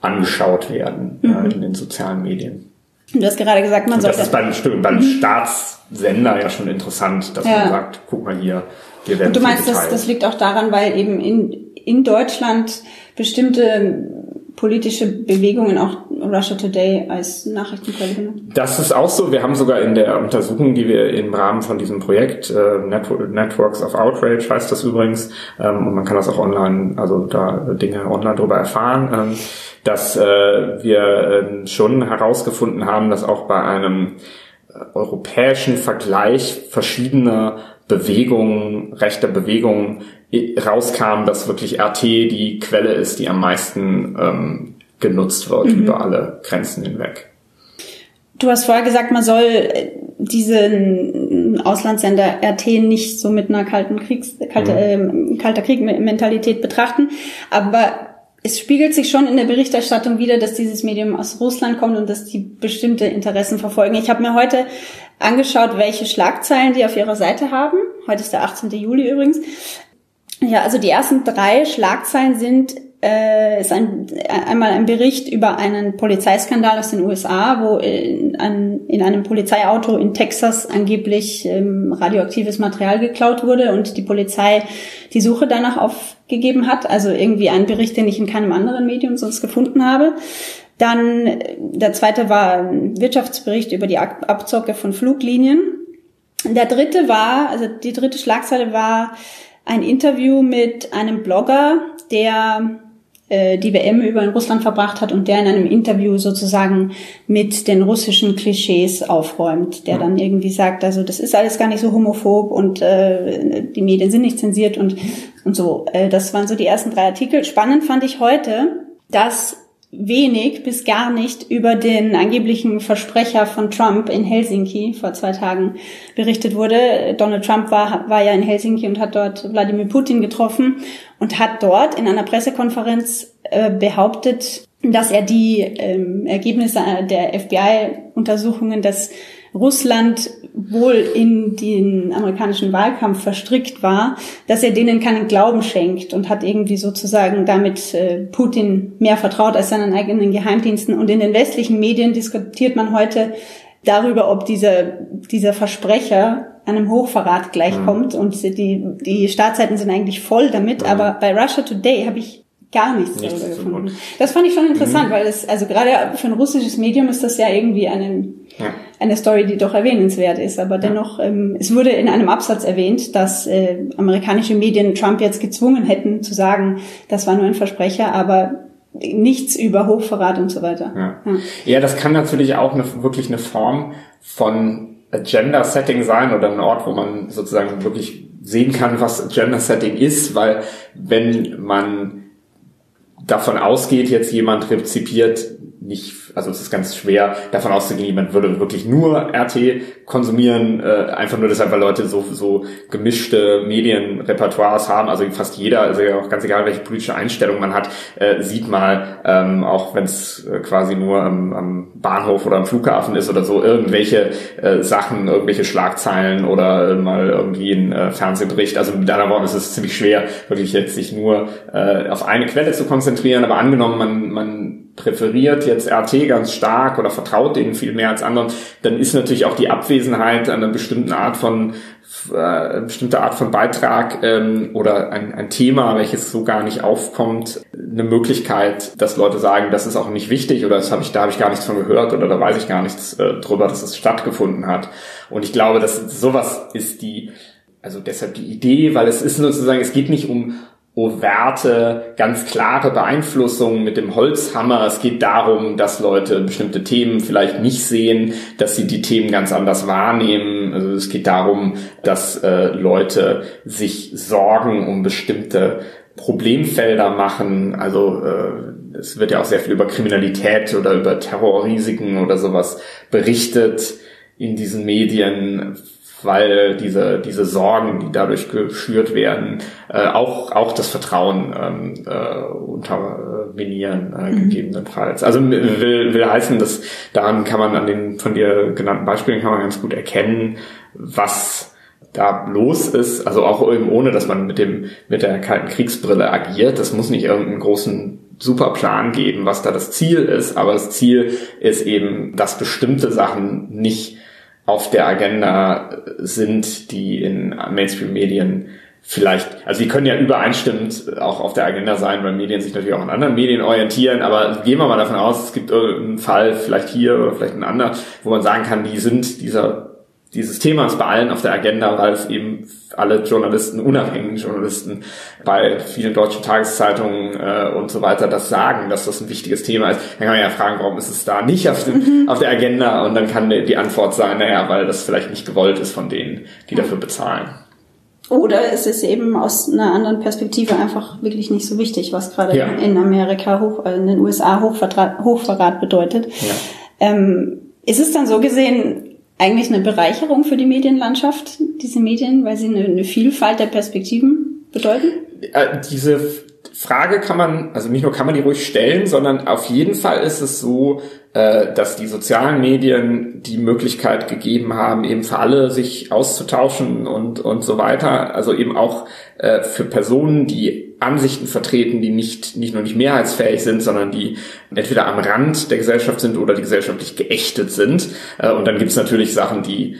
angeschaut werden äh, mhm. äh, in den sozialen Medien. Du hast gerade gesagt, man sollte. Das ist beim, beim mhm. Staatssender ja schon interessant, dass ja. man sagt, guck mal hier, wir werden Und du meinst, das, das liegt auch daran, weil eben in, in Deutschland bestimmte politische Bewegungen auch Russia Today als Nachrichtenquelle genutzt? Das ist auch so. Wir haben sogar in der Untersuchung, die wir im Rahmen von diesem Projekt äh, Networks of Outrage heißt das übrigens, ähm, und man kann das auch online, also da Dinge online darüber erfahren, ähm, dass äh, wir äh, schon herausgefunden haben, dass auch bei einem äh, europäischen Vergleich verschiedener Bewegungen, rechter Bewegungen rauskam, dass wirklich RT die Quelle ist, die am meisten ähm, genutzt wird mhm. über alle Grenzen hinweg. Du hast vorher gesagt, man soll äh, diesen Auslandssender RT nicht so mit einer kalten Kriegs, kalte, mhm. äh, kalter Krieg-Mentalität betrachten, aber es spiegelt sich schon in der Berichterstattung wieder, dass dieses Medium aus Russland kommt und dass die bestimmte Interessen verfolgen. Ich habe mir heute angeschaut, welche Schlagzeilen die auf ihrer Seite haben. Heute ist der 18. Juli übrigens. Ja, also die ersten drei Schlagzeilen sind äh, ist ein, einmal ein Bericht über einen Polizeiskandal aus den USA, wo in, an, in einem Polizeiauto in Texas angeblich ähm, radioaktives Material geklaut wurde und die Polizei die Suche danach aufgegeben hat. Also irgendwie ein Bericht, den ich in keinem anderen Medium sonst gefunden habe. Dann der zweite war ein Wirtschaftsbericht über die Abzocke von Fluglinien. Der dritte war, also die dritte Schlagzeile war ein Interview mit einem Blogger, der äh, die WM über in Russland verbracht hat und der in einem Interview sozusagen mit den russischen Klischees aufräumt, der dann irgendwie sagt, also das ist alles gar nicht so homophob und äh, die Medien sind nicht zensiert und, und so. Äh, das waren so die ersten drei Artikel. Spannend fand ich heute, dass wenig bis gar nicht über den angeblichen Versprecher von Trump in Helsinki vor zwei Tagen berichtet wurde. Donald Trump war, war ja in Helsinki und hat dort Wladimir Putin getroffen und hat dort in einer Pressekonferenz äh, behauptet, dass er die ähm, Ergebnisse der FBI-Untersuchungen, dass Russland wohl in den amerikanischen Wahlkampf verstrickt war, dass er denen keinen Glauben schenkt und hat irgendwie sozusagen damit äh, Putin mehr vertraut als seinen eigenen Geheimdiensten. Und in den westlichen Medien diskutiert man heute darüber, ob dieser, dieser Versprecher einem Hochverrat gleichkommt. Mhm. Und die, die Startseiten sind eigentlich voll damit. Mhm. Aber bei Russia Today habe ich gar nichts, nichts darüber gefunden. Das fand ich schon interessant, mhm. weil es, also gerade für ein russisches Medium ist das ja irgendwie eine, ja. eine Story, die doch erwähnenswert ist. Aber dennoch, ähm, es wurde in einem Absatz erwähnt, dass äh, amerikanische Medien Trump jetzt gezwungen hätten zu sagen, das war nur ein Versprecher, aber nichts über Hochverrat und so weiter. Ja, ja. ja das kann natürlich auch eine, wirklich eine Form von Gender-Setting sein oder ein Ort, wo man sozusagen wirklich sehen kann, was Gender-Setting ist, weil wenn man davon ausgeht, jetzt jemand rezipiert nicht, also es ist ganz schwer davon auszugehen, jemand würde wirklich nur RT konsumieren, äh, einfach nur deshalb, weil Leute so, so gemischte Medienrepertoires haben, also fast jeder, also auch ganz egal, welche politische Einstellung man hat, äh, sieht mal, ähm, auch wenn es äh, quasi nur am, am Bahnhof oder am Flughafen ist oder so, irgendwelche äh, Sachen, irgendwelche Schlagzeilen oder äh, mal irgendwie ein äh, Fernsehbericht. Also mit anderen Worten ist es ziemlich schwer, wirklich jetzt sich nur äh, auf eine Quelle zu konzentrieren, aber angenommen, man, man präferiert jetzt RT ganz stark oder vertraut denen viel mehr als anderen, dann ist natürlich auch die Abwesenheit einer bestimmten Art von äh, bestimmte Art von Beitrag ähm, oder ein, ein Thema, welches so gar nicht aufkommt, eine Möglichkeit, dass Leute sagen, das ist auch nicht wichtig oder das habe ich, da habe ich gar nichts von gehört oder da weiß ich gar nichts äh, drüber, dass es stattgefunden hat. Und ich glaube, dass sowas ist die, also deshalb die Idee, weil es ist sozusagen, es geht nicht um overte, ganz klare Beeinflussung mit dem Holzhammer. Es geht darum, dass Leute bestimmte Themen vielleicht nicht sehen, dass sie die Themen ganz anders wahrnehmen. Also es geht darum, dass äh, Leute sich Sorgen um bestimmte Problemfelder machen. Also äh, es wird ja auch sehr viel über Kriminalität oder über Terrorrisiken oder sowas berichtet in diesen Medien weil diese, diese Sorgen, die dadurch geschürt werden, äh, auch, auch das Vertrauen ähm, äh, unterminieren, äh, mhm. gegebenenfalls. Also will, will heißen, dass daran kann man an den von dir genannten Beispielen kann man ganz gut erkennen, was da los ist, also auch eben ohne, dass man mit dem, mit der kalten Kriegsbrille agiert. Das muss nicht irgendeinen großen super Plan geben, was da das Ziel ist, aber das Ziel ist eben, dass bestimmte Sachen nicht auf der Agenda sind, die in Mainstream-Medien vielleicht, also die können ja übereinstimmend auch auf der Agenda sein, weil Medien sich natürlich auch an anderen Medien orientieren, aber gehen wir mal davon aus, es gibt irgendeinen Fall, vielleicht hier oder vielleicht ein anderer, wo man sagen kann, die sind dieser dieses Themas bei allen auf der Agenda, weil es eben alle Journalisten, unabhängigen Journalisten bei vielen deutschen Tageszeitungen äh, und so weiter das sagen, dass das ein wichtiges Thema ist. Dann kann man ja fragen, warum ist es da nicht auf, dem, mhm. auf der Agenda? Und dann kann die Antwort sein, naja, weil das vielleicht nicht gewollt ist von denen, die dafür bezahlen. Oder es ist eben aus einer anderen Perspektive einfach wirklich nicht so wichtig, was gerade ja. in Amerika, hoch, äh, in den USA Hochverrat, Hochverrat bedeutet. Ja. Ähm, ist es dann so gesehen, eigentlich eine Bereicherung für die Medienlandschaft, diese Medien, weil sie eine, eine Vielfalt der Perspektiven bedeuten? Äh, diese Frage kann man, also nicht nur kann man die ruhig stellen, sondern auf jeden Fall ist es so, äh, dass die sozialen Medien die Möglichkeit gegeben haben, eben für alle sich auszutauschen und, und so weiter. Also eben auch äh, für Personen, die Ansichten vertreten, die nicht, nicht nur nicht mehrheitsfähig sind, sondern die entweder am Rand der Gesellschaft sind oder die gesellschaftlich geächtet sind. Äh, und dann gibt's natürlich Sachen, die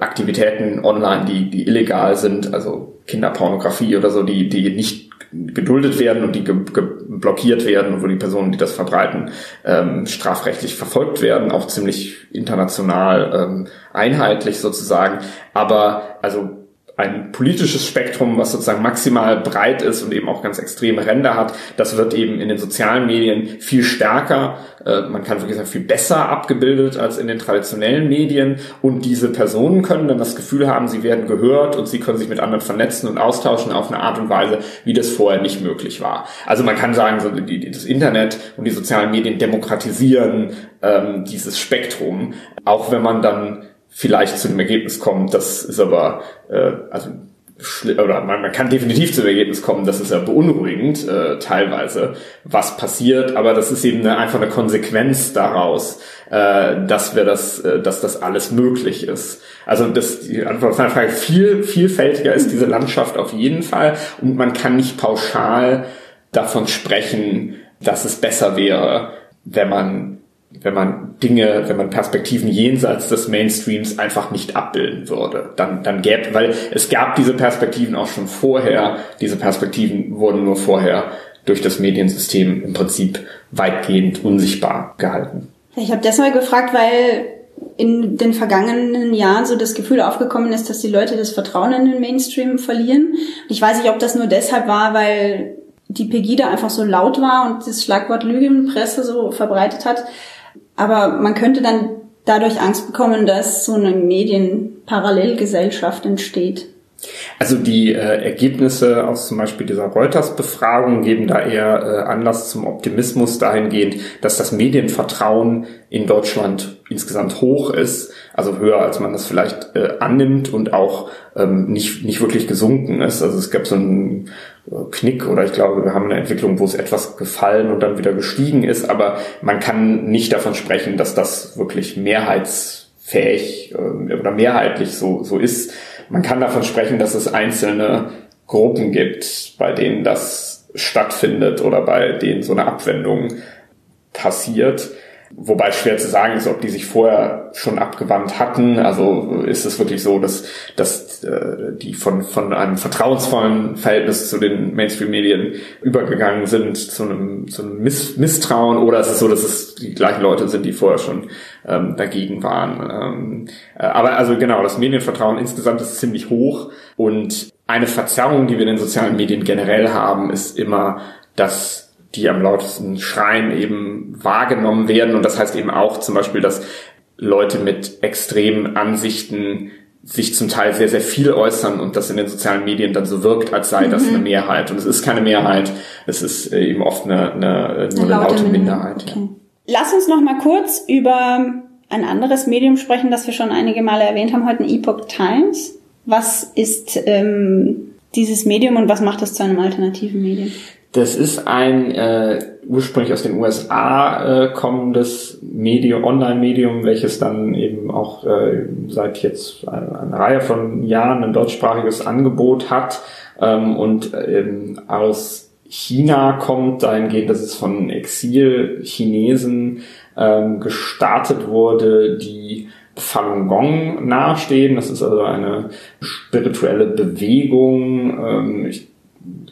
Aktivitäten online, die, die illegal sind, also Kinderpornografie oder so, die, die nicht geduldet werden und die blockiert werden und wo die Personen, die das verbreiten, ähm, strafrechtlich verfolgt werden, auch ziemlich international ähm, einheitlich sozusagen. Aber also ein politisches Spektrum, was sozusagen maximal breit ist und eben auch ganz extreme Ränder hat, das wird eben in den sozialen Medien viel stärker, äh, man kann wirklich sagen, viel besser abgebildet als in den traditionellen Medien. Und diese Personen können dann das Gefühl haben, sie werden gehört und sie können sich mit anderen vernetzen und austauschen auf eine Art und Weise, wie das vorher nicht möglich war. Also man kann sagen, so die, das Internet und die sozialen Medien demokratisieren ähm, dieses Spektrum, auch wenn man dann vielleicht zu dem Ergebnis kommen. Das ist aber, äh, also oder man, man kann definitiv zum Ergebnis kommen, das ist ja beunruhigend äh, teilweise, was passiert, aber das ist eben eine, einfach eine Konsequenz daraus, äh, dass wir das, äh, dass das alles möglich ist. Also das die Antwort auf deine Frage viel vielfältiger ist diese Landschaft auf jeden Fall und man kann nicht pauschal davon sprechen, dass es besser wäre, wenn man wenn man Dinge, wenn man Perspektiven jenseits des Mainstreams einfach nicht abbilden würde, dann, dann gäbe, weil es gab diese Perspektiven auch schon vorher, diese Perspektiven wurden nur vorher durch das Mediensystem im Prinzip weitgehend unsichtbar gehalten. Ich habe deshalb gefragt, weil in den vergangenen Jahren so das Gefühl aufgekommen ist, dass die Leute das Vertrauen in den Mainstream verlieren. Ich weiß nicht, ob das nur deshalb war, weil die Pegida einfach so laut war und das Schlagwort Lügenpresse so verbreitet hat. Aber man könnte dann dadurch Angst bekommen, dass so eine Medienparallelgesellschaft entsteht. Also die äh, Ergebnisse aus zum Beispiel dieser Reuters-Befragung geben da eher äh, Anlass zum Optimismus dahingehend, dass das Medienvertrauen in Deutschland insgesamt hoch ist, also höher als man das vielleicht äh, annimmt und auch ähm, nicht, nicht wirklich gesunken ist. Also es gab so einen äh, Knick oder ich glaube, wir haben eine Entwicklung, wo es etwas gefallen und dann wieder gestiegen ist, aber man kann nicht davon sprechen, dass das wirklich mehrheitsfähig äh, oder mehrheitlich so, so ist man kann davon sprechen, dass es einzelne Gruppen gibt, bei denen das stattfindet oder bei denen so eine Abwendung passiert. Wobei schwer zu sagen ist, ob die sich vorher schon abgewandt hatten. Also ist es wirklich so, dass, dass äh, die von, von einem vertrauensvollen Verhältnis zu den Mainstream-Medien übergegangen sind zu einem, zu einem Miss Misstrauen oder ist es so, dass es die gleichen Leute sind, die vorher schon ähm, dagegen waren. Ähm, äh, aber also genau, das Medienvertrauen insgesamt ist ziemlich hoch und eine Verzerrung, die wir in den sozialen Medien generell haben, ist immer, dass die am lautesten schreien, eben wahrgenommen werden. Und das heißt eben auch zum Beispiel, dass Leute mit extremen Ansichten sich zum Teil sehr, sehr viel äußern und das in den sozialen Medien dann so wirkt, als sei das eine mhm. Mehrheit. Und es ist keine Mehrheit, es ist äh, eben oft eine, eine, nur eine laute, laute Minderheit. Okay. Ja. Lass uns noch mal kurz über ein anderes Medium sprechen, das wir schon einige Male erwähnt haben, heute Epoch Times. Was ist ähm, dieses Medium und was macht es zu einem alternativen Medium? Das ist ein äh, ursprünglich aus den USA äh, kommendes Medium, Online-Medium, welches dann eben auch äh, seit jetzt eine, eine, Reihe von Jahren ein deutschsprachiges Angebot hat ähm, und ähm, aus China kommt, dahingehend, dass es von Exil-Chinesen ähm, gestartet wurde, die Falun Gong nahestehen. Das ist also eine spirituelle Bewegung. Ähm, ich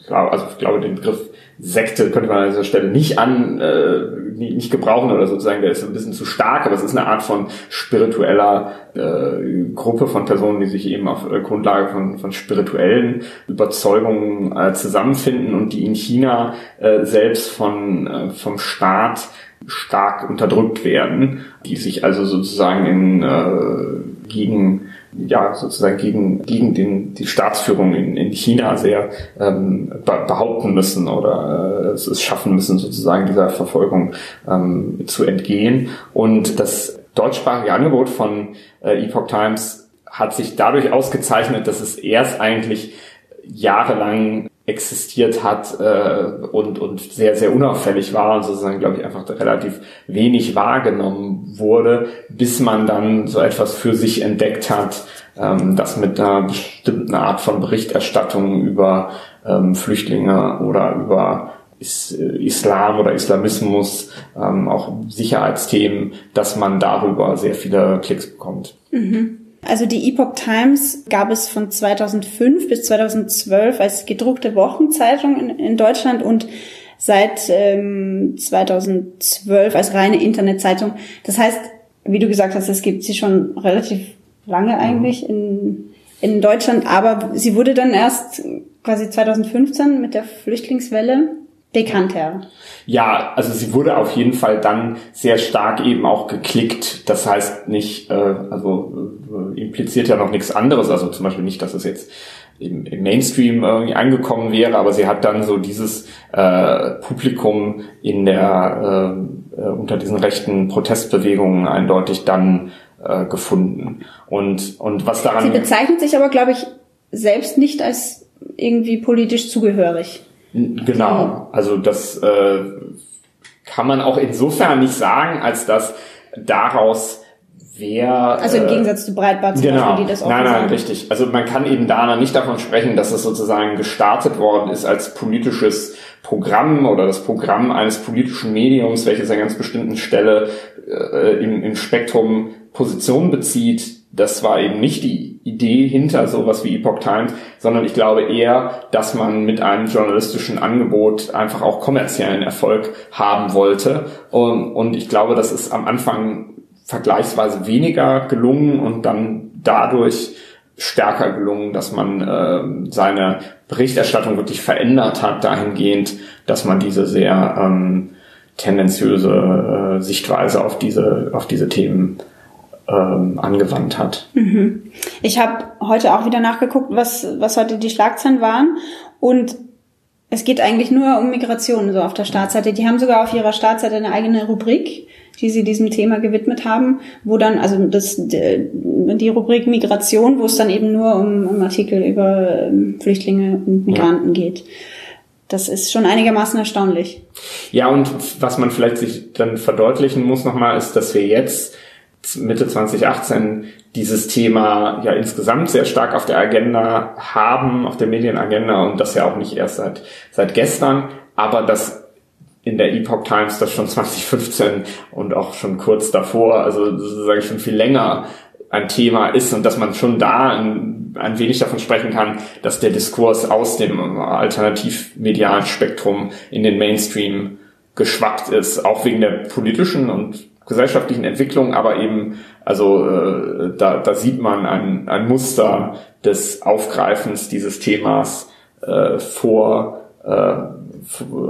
glaube, also ich glaube, den Begriff Sekte könnte man an dieser Stelle nicht an, äh, nicht gebrauchen oder sozusagen, der ist ein bisschen zu stark, aber es ist eine Art von spiritueller äh, Gruppe von Personen, die sich eben auf äh, Grundlage von, von spirituellen Überzeugungen äh, zusammenfinden und die in China äh, selbst von, äh, vom Staat stark unterdrückt werden, die sich also sozusagen in äh, gegen ja sozusagen gegen gegen den die Staatsführung in, in China sehr ähm, behaupten müssen oder äh, es schaffen müssen sozusagen dieser Verfolgung ähm, zu entgehen. Und das deutschsprachige Angebot von äh, Epoch Times hat sich dadurch ausgezeichnet, dass es erst eigentlich jahrelang existiert hat äh, und, und sehr, sehr unauffällig war und sozusagen, glaube ich, einfach relativ wenig wahrgenommen wurde, bis man dann so etwas für sich entdeckt hat, ähm, das mit einer bestimmten Art von Berichterstattung über ähm, Flüchtlinge oder über Is Islam oder Islamismus, ähm, auch Sicherheitsthemen, dass man darüber sehr viele Klicks bekommt. Mhm. Also die Epoch Times gab es von 2005 bis 2012 als gedruckte Wochenzeitung in, in Deutschland und seit ähm, 2012 als reine Internetzeitung. Das heißt, wie du gesagt hast, es gibt sie schon relativ lange eigentlich in, in Deutschland, aber sie wurde dann erst quasi 2015 mit der Flüchtlingswelle bekannter. Ja, also sie wurde auf jeden Fall dann sehr stark eben auch geklickt. Das heißt nicht, äh, also äh, impliziert ja noch nichts anderes. Also zum Beispiel nicht, dass es jetzt im, im Mainstream irgendwie angekommen wäre, aber sie hat dann so dieses äh, Publikum in der äh, äh unter diesen rechten Protestbewegungen eindeutig dann äh, gefunden. Und und was daran Sie bezeichnet sich aber, glaube ich, selbst nicht als irgendwie politisch zugehörig. Genau, also das äh, kann man auch insofern nicht sagen, als dass daraus wer also im äh, Gegensatz zu Breitbart zum genau. Beispiel, die das auch Nein, nein, sagen. richtig. Also man kann eben da nicht davon sprechen, dass es sozusagen gestartet worden ist als politisches Programm oder das Programm eines politischen Mediums, welches an ganz bestimmten Stelle äh, im, im Spektrum Position bezieht, das war eben nicht die Idee hinter sowas wie Epoch Times, sondern ich glaube eher, dass man mit einem journalistischen Angebot einfach auch kommerziellen Erfolg haben wollte. Und, ich glaube, das ist am Anfang vergleichsweise weniger gelungen und dann dadurch stärker gelungen, dass man äh, seine Berichterstattung wirklich verändert hat, dahingehend, dass man diese sehr ähm, tendenziöse äh, Sichtweise auf diese, auf diese Themen ähm, angewandt hat. Mhm. Ich habe heute auch wieder nachgeguckt, was, was heute die Schlagzeilen waren. Und es geht eigentlich nur um Migration so auf der Startseite. Die haben sogar auf ihrer Startseite eine eigene Rubrik, die sie diesem Thema gewidmet haben, wo dann, also das, die Rubrik Migration, wo es dann eben nur um, um Artikel über ähm, Flüchtlinge und Migranten ja. geht. Das ist schon einigermaßen erstaunlich. Ja, und was man vielleicht sich dann verdeutlichen muss nochmal, ist, dass wir jetzt Mitte 2018 dieses Thema ja insgesamt sehr stark auf der Agenda haben, auf der Medienagenda und das ja auch nicht erst seit, seit gestern, aber dass in der Epoch Times das schon 2015 und auch schon kurz davor, also sozusagen schon viel länger ein Thema ist und dass man schon da ein, ein wenig davon sprechen kann, dass der Diskurs aus dem alternativmedialen Spektrum in den Mainstream geschwappt ist, auch wegen der politischen und gesellschaftlichen Entwicklung, aber eben, also äh, da, da sieht man ein, ein Muster des Aufgreifens dieses Themas äh, vor, äh,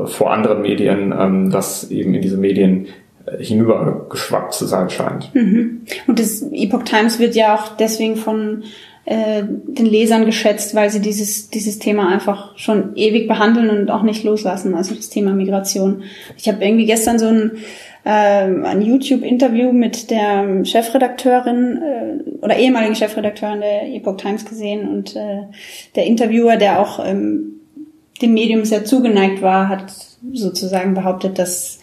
vor anderen Medien, ähm, das eben in diese Medien äh, hinübergeschwappt zu sein scheint. Mhm. Und das Epoch Times wird ja auch deswegen von äh, den Lesern geschätzt, weil sie dieses, dieses Thema einfach schon ewig behandeln und auch nicht loslassen, also das Thema Migration. Ich habe irgendwie gestern so ein ähm, ein YouTube-Interview mit der Chefredakteurin äh, oder ehemaligen Chefredakteurin der Epoch Times gesehen und äh, der Interviewer, der auch ähm, dem Medium sehr zugeneigt war, hat sozusagen behauptet, dass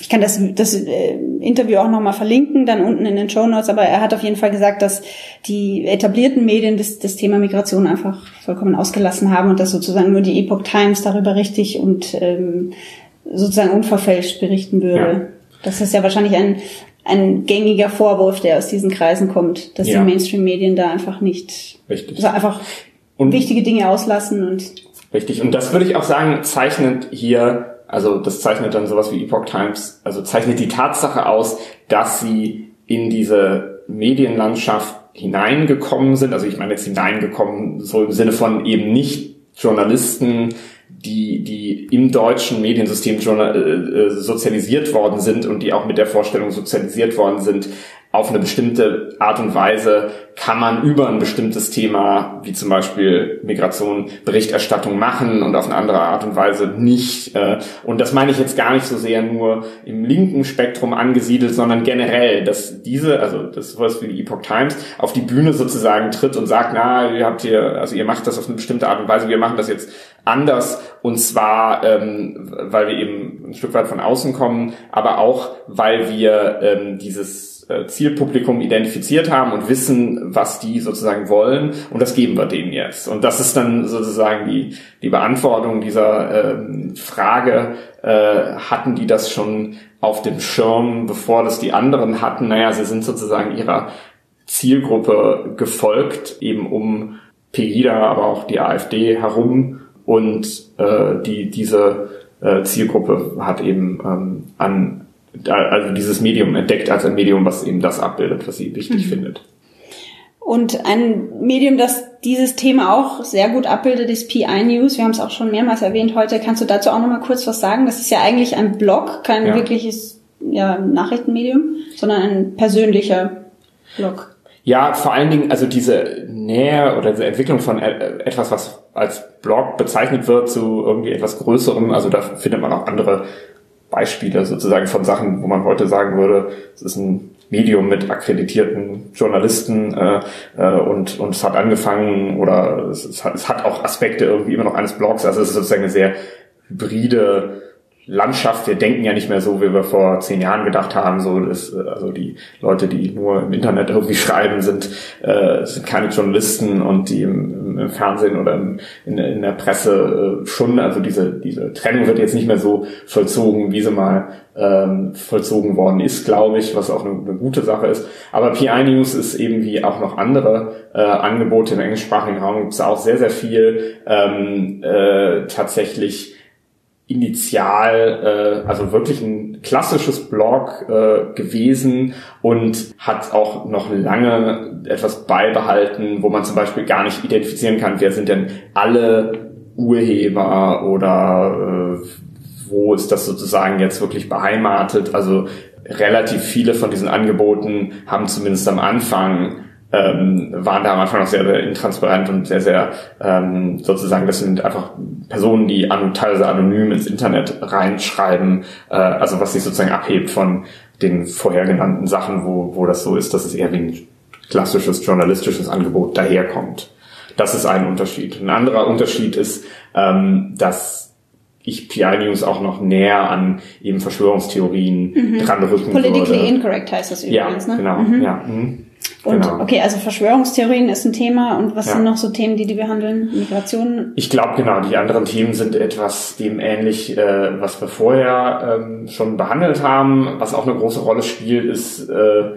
ich kann das, das äh, Interview auch nochmal verlinken, dann unten in den Show Notes, aber er hat auf jeden Fall gesagt, dass die etablierten Medien das, das Thema Migration einfach vollkommen ausgelassen haben und dass sozusagen nur die Epoch Times darüber richtig und ähm, sozusagen unverfälscht berichten würde. Ja. Das ist ja wahrscheinlich ein, ein gängiger Vorwurf, der aus diesen Kreisen kommt, dass ja. die Mainstream-Medien da einfach nicht, Richtig. also einfach und wichtige Dinge auslassen und Richtig. Und das würde ich auch sagen, zeichnet hier, also das zeichnet dann sowas wie Epoch Times, also zeichnet die Tatsache aus, dass sie in diese Medienlandschaft hineingekommen sind. Also ich meine jetzt hineingekommen, so im Sinne von eben nicht Journalisten die, die im deutschen Mediensystem äh, äh, sozialisiert worden sind und die auch mit der Vorstellung sozialisiert worden sind, auf eine bestimmte Art und Weise kann man über ein bestimmtes Thema, wie zum Beispiel Migration, Berichterstattung machen und auf eine andere Art und Weise nicht. Äh, und das meine ich jetzt gar nicht so sehr nur im linken Spektrum angesiedelt, sondern generell, dass diese, also das sowas wie die Epoch Times, auf die Bühne sozusagen tritt und sagt, na, ihr habt hier, also ihr macht das auf eine bestimmte Art und Weise, wir machen das jetzt anders und zwar, ähm, weil wir eben ein Stück weit von außen kommen, aber auch, weil wir ähm, dieses äh, Zielpublikum identifiziert haben und wissen, was die sozusagen wollen und das geben wir denen jetzt. Und das ist dann sozusagen die, die Beantwortung dieser ähm, Frage, äh, hatten die das schon auf dem Schirm, bevor das die anderen hatten? Naja, sie sind sozusagen ihrer Zielgruppe gefolgt, eben um Pegida, aber auch die AfD herum und äh, die diese äh, Zielgruppe hat eben ähm, an also dieses Medium entdeckt als ein Medium, was eben das abbildet, was sie wichtig mhm. findet. Und ein Medium, das dieses Thema auch sehr gut abbildet, ist PI News. Wir haben es auch schon mehrmals erwähnt heute. Kannst du dazu auch noch mal kurz was sagen? Das ist ja eigentlich ein Blog, kein ja. wirkliches ja, Nachrichtenmedium, sondern ein persönlicher Blog. Ja, vor allen Dingen, also diese Nähe oder diese Entwicklung von äh, etwas, was als Blog bezeichnet wird, zu irgendwie etwas Größerem. Also da findet man auch andere Beispiele sozusagen von Sachen, wo man heute sagen würde, es ist ein Medium mit akkreditierten Journalisten äh, äh, und, und es hat angefangen oder es, es, hat, es hat auch Aspekte irgendwie immer noch eines Blogs. Also es ist sozusagen eine sehr hybride Landschaft, wir denken ja nicht mehr so, wie wir vor zehn Jahren gedacht haben. So, dass, also die Leute, die nur im Internet irgendwie schreiben, sind, äh, sind keine Journalisten und die im, im Fernsehen oder im, in, in, der Presse äh, schon, also diese, diese Trennung wird jetzt nicht mehr so vollzogen, wie sie mal ähm, vollzogen worden ist, glaube ich, was auch eine, eine, gute Sache ist. Aber PI News ist eben wie auch noch andere äh, Angebote im englischsprachigen Raum gibt es auch sehr, sehr viel ähm, äh, tatsächlich initial, äh, also wirklich ein klassisches Blog äh, gewesen und hat auch noch lange etwas beibehalten, wo man zum Beispiel gar nicht identifizieren kann, wer sind denn alle Urheber oder äh, wo ist das sozusagen jetzt wirklich beheimatet. Also relativ viele von diesen Angeboten haben zumindest am Anfang ähm, waren da am Anfang noch sehr, sehr intransparent und sehr, sehr ähm, sozusagen, das sind einfach Personen, die an, teilweise anonym ins Internet reinschreiben, äh, also was sich sozusagen abhebt von den vorher genannten Sachen, wo, wo das so ist, dass es eher wie ein klassisches journalistisches Angebot daherkommt. Das ist ein Unterschied. Ein anderer Unterschied ist, ähm, dass ich PI News auch noch näher an eben Verschwörungstheorien mhm. dran rücken Politically würde. incorrect heißt das übrigens, ja, ne? Genau, mhm. ja. Mhm. Und Genau. okay, also Verschwörungstheorien ist ein Thema und was Ja. sind noch so Themen, die die behandeln? Migration. Ich glaube genau, die anderen Themen sind etwas dem ähnlich, äh, was wir vorher ähm, schon behandelt haben. Was auch eine große Rolle spielt, ist äh,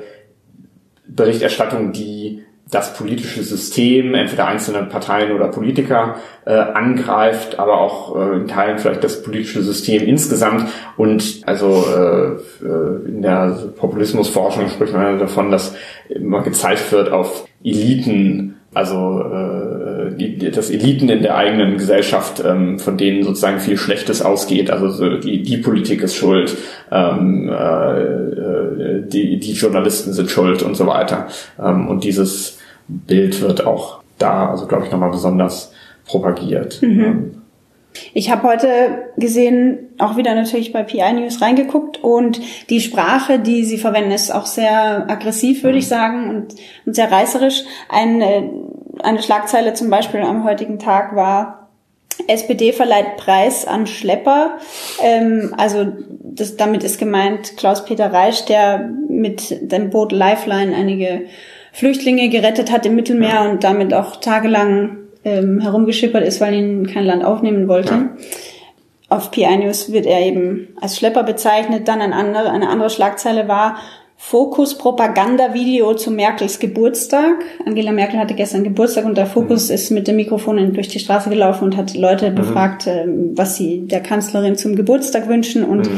Berichterstattung, die das politische System, entweder einzelne Parteien oder Politiker, äh, angreift, aber auch äh, in Teilen vielleicht das politische System insgesamt. Und also äh, äh, in der Populismusforschung spricht man davon, dass immer gezeigt wird auf Eliten, also äh, die, dass Eliten in der eigenen Gesellschaft, ähm, von denen sozusagen viel Schlechtes ausgeht. Also so die, die Politik ist schuld, ähm, äh, äh, die, die Journalisten sind schuld und so weiter. Ähm, und dieses Bild wird auch da, also glaube ich, nochmal besonders propagiert. Ähm, Ich habe heute gesehen, auch wieder natürlich bei PI News reingeguckt und die Sprache, die sie verwenden, ist auch sehr aggressiv, würde ich sagen, und, und sehr reißerisch. Eine, eine Schlagzeile zum Beispiel am heutigen Tag war, SPD verleiht Preis an Schlepper. Ähm, also das, damit ist gemeint Klaus-Peter Reisch, der mit dem Boot Lifeline einige Flüchtlinge gerettet hat im Mittelmeer und damit auch tagelang ähm, herumgeschippert ist, weil ihn kein Land aufnehmen wollte. Auf PI News wird er eben als Schlepper bezeichnet. Dann eine andere, eine andere Schlagzeile war Fokus Propagandavideo zu Merkels Geburtstag. Angela Merkel hatte gestern Geburtstag und der Fokus ist mit dem Mikrofon durch die Straße gelaufen und hat Leute befragt, ähm, was sie der Kanzlerin zum Geburtstag wünschen und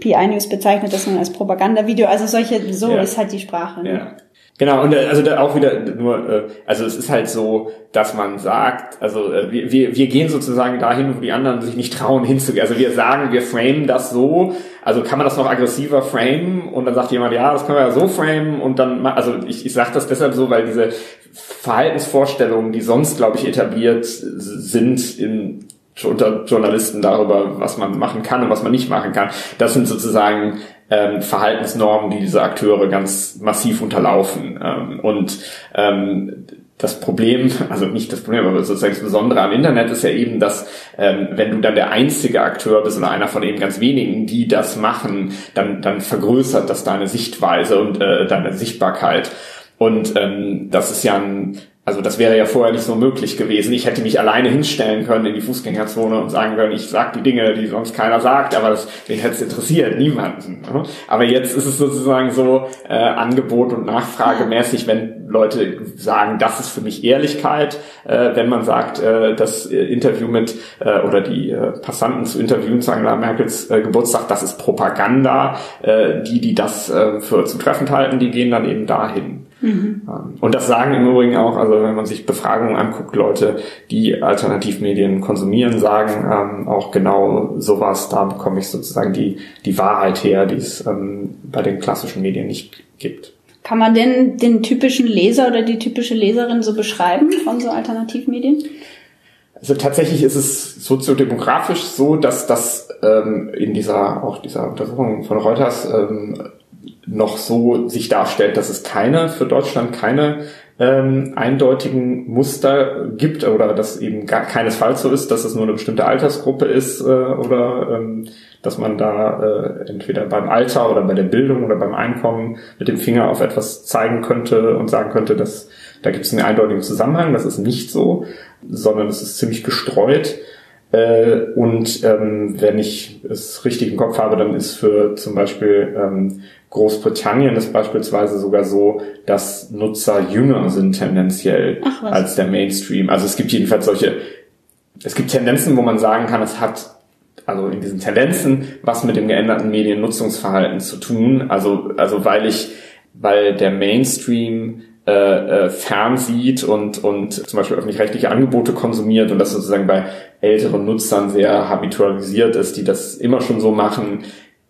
PI News bezeichnet das nun als Propagandavideo. Also solche, so Ja. ist halt die Sprache. Ne? Ja. Genau, und äh, also da auch wieder nur, äh, also es ist halt so, dass man sagt, also äh, wir, wir, wir gehen sozusagen dahin, wo die anderen sich nicht trauen hinzugehen. Also wir sagen, wir framen das so, also kann man das noch aggressiver framen und dann sagt jemand, ja, das können wir ja so framen und dann, also ich, ich sage das deshalb so, weil diese Verhaltensvorstellungen, die sonst, glaube ich, etabliert sind in unter Journalisten darüber, was man machen kann und was man nicht machen kann. Das sind sozusagen ähm, Verhaltensnormen, die diese Akteure ganz massiv unterlaufen. Ähm, und ähm, das Problem, also nicht das Problem, aber sozusagen das Besondere am Internet ist ja eben, dass ähm, wenn du dann der einzige Akteur bist oder einer von eben ganz wenigen, die das machen, dann, dann vergrößert das deine Sichtweise und äh, deine Sichtbarkeit. Und ähm, das ist ja ein, also das wäre ja vorher nicht so möglich gewesen. Ich hätte mich alleine hinstellen können in die Fußgängerzone und sagen können, ich sag die Dinge, die sonst keiner sagt, aber das, den hätte es interessiert, niemanden. ne? Aber jetzt ist es sozusagen so äh, Angebot und Nachfrage mäßig, wenn Leute sagen, das ist für mich Ehrlichkeit, äh, wenn man sagt, äh, das äh, Interview mit äh, oder die äh, Passanten zu interviewen zu Angela Merkels äh, Geburtstag, das ist Propaganda. Äh, die, die das äh, für zutreffend halten, die gehen dann eben dahin. Ähm, Und das sagen im Übrigen auch, also wenn man sich Befragungen anguckt, Leute, die Alternativmedien konsumieren, sagen ähm, auch genau sowas, da bekomme ich sozusagen die, die Wahrheit her, die es ähm, bei den klassischen Medien nicht gibt. Kann man denn den typischen Leser oder die typische Leserin so beschreiben von so Alternativmedien? Also tatsächlich ist es soziodemografisch so, dass das ähm, in dieser auch dieser Untersuchung von Reuters ähm, noch so sich darstellt, dass es keine für Deutschland keine ähm, eindeutigen Muster gibt oder dass eben gar keinesfalls so ist, dass es nur eine bestimmte Altersgruppe ist äh, oder ähm, dass man da äh, entweder beim Alter oder bei der Bildung oder beim Einkommen mit dem Finger auf etwas zeigen könnte und sagen könnte, dass da gibt es einen eindeutigen Zusammenhang. Das ist nicht so, sondern es ist ziemlich gestreut. Äh, und ähm, wenn ich es richtig im Kopf habe, dann ist für zum Beispiel ähm, Großbritannien es beispielsweise sogar so, dass Nutzer jünger sind tendenziell als der Mainstream. Also es gibt jedenfalls solche, es gibt Tendenzen, wo man sagen kann, es hat also in diesen Tendenzen was mit dem geänderten Mediennutzungsverhalten zu tun. Also, also weil ich, weil der Mainstream äh, äh, fernsieht und, und zum Beispiel öffentlich-rechtliche Angebote konsumiert und das sozusagen bei älteren Nutzern sehr habitualisiert ist, die das immer schon so machen,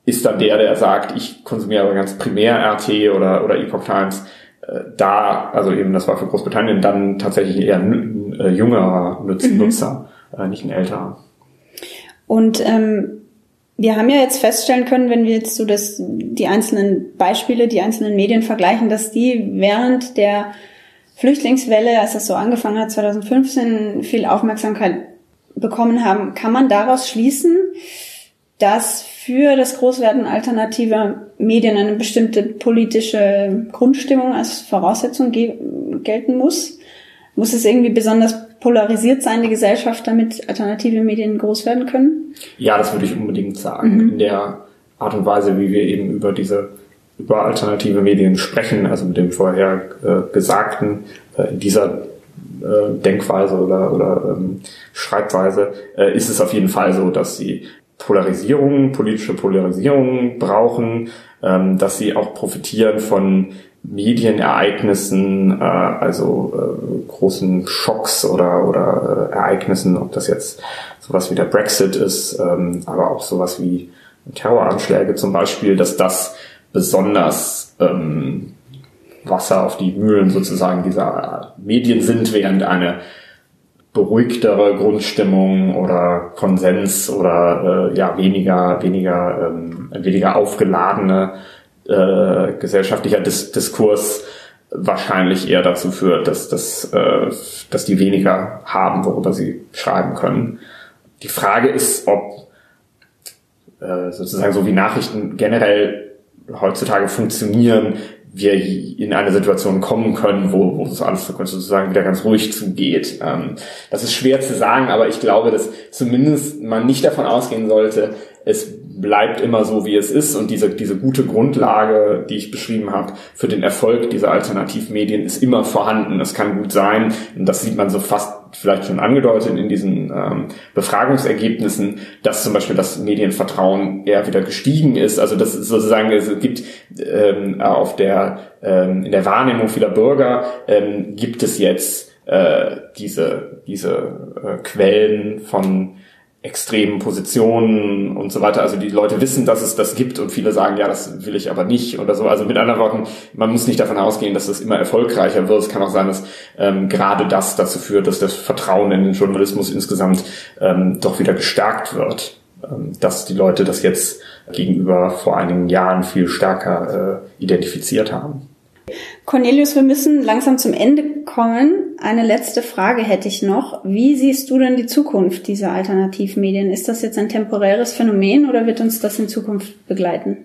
ist dann der, der sagt, ich konsumiere aber ganz primär RT oder, oder Epoch Times, äh, da, also eben das war für Großbritannien, dann tatsächlich eher ein äh, jüngerer mhm. Nutzer, äh, nicht ein älterer. Und ähm, wir haben ja jetzt feststellen können, wenn wir jetzt so das, die einzelnen Beispiele, die einzelnen Medien vergleichen, dass die während der Flüchtlingswelle, als das so angefangen hat, 2015, viel Aufmerksamkeit bekommen haben. Kann man daraus schließen, dass für das Großwerden alternativer Medien eine bestimmte politische Grundstimmung als Voraussetzung gelten muss? Muss es irgendwie besonders polarisiert sein, die Gesellschaft, damit alternative Medien groß werden können? Ja, das würde ich unbedingt sagen. Mhm. In der Art und Weise, wie wir eben über diese über alternative Medien sprechen, also mit dem vorher äh, Gesagten, äh, in dieser äh, Denkweise oder, oder ähm, Schreibweise, äh, ist es auf jeden Fall so, dass sie Polarisierung, politische Polarisierung brauchen, ähm, dass sie auch profitieren von Medienereignissen, äh, also äh, großen Schocks oder, oder äh, Ereignissen, ob das jetzt sowas wie der Brexit ist, ähm, aber auch sowas wie Terroranschläge zum Beispiel, dass das besonders ähm, Wasser auf die Mühlen sozusagen dieser Medien sind, während eine beruhigtere Grundstimmung oder Konsens oder äh, ja weniger weniger ähm, weniger aufgeladene äh, gesellschaftlicher Dis Diskurs wahrscheinlich eher dazu führt, dass, dass, äh, dass die weniger haben, worüber sie schreiben können. Die Frage ist, ob äh, sozusagen so wie Nachrichten generell heutzutage funktionieren, wir in eine Situation kommen können, wo, wo das alles sozusagen wieder ganz ruhig zugeht. Ähm, das ist schwer zu sagen, aber ich glaube, dass zumindest man nicht davon ausgehen sollte, es bleibt immer so, wie es ist und diese, diese gute Grundlage, die ich beschrieben habe, für den Erfolg dieser Alternativmedien ist immer vorhanden. Es kann gut sein, und das sieht man so fast vielleicht schon angedeutet in diesen ähm, Befragungsergebnissen, dass zum Beispiel das Medienvertrauen eher wieder gestiegen ist. Also das ist sozusagen, es gibt ähm, auf der, ähm, in der Wahrnehmung vieler Bürger ähm, gibt es jetzt äh, diese, diese äh, Quellen von extremen Positionen und so weiter. Also die Leute wissen, dass es das gibt und viele sagen, ja, das will ich aber nicht oder so. Also mit anderen Worten, man muss nicht davon ausgehen, dass es immer erfolgreicher wird. Es kann auch sein, dass ähm, gerade das dazu führt, dass das Vertrauen in den Journalismus insgesamt ähm, doch wieder gestärkt wird. Ähm, dass die Leute das jetzt gegenüber vor einigen Jahren viel stärker äh, identifiziert haben. Cornelius, wir müssen langsam zum Ende kommen. Eine letzte Frage hätte ich noch. Wie siehst du denn die Zukunft dieser Alternativmedien? Ist das jetzt ein temporäres Phänomen oder wird uns das in Zukunft begleiten?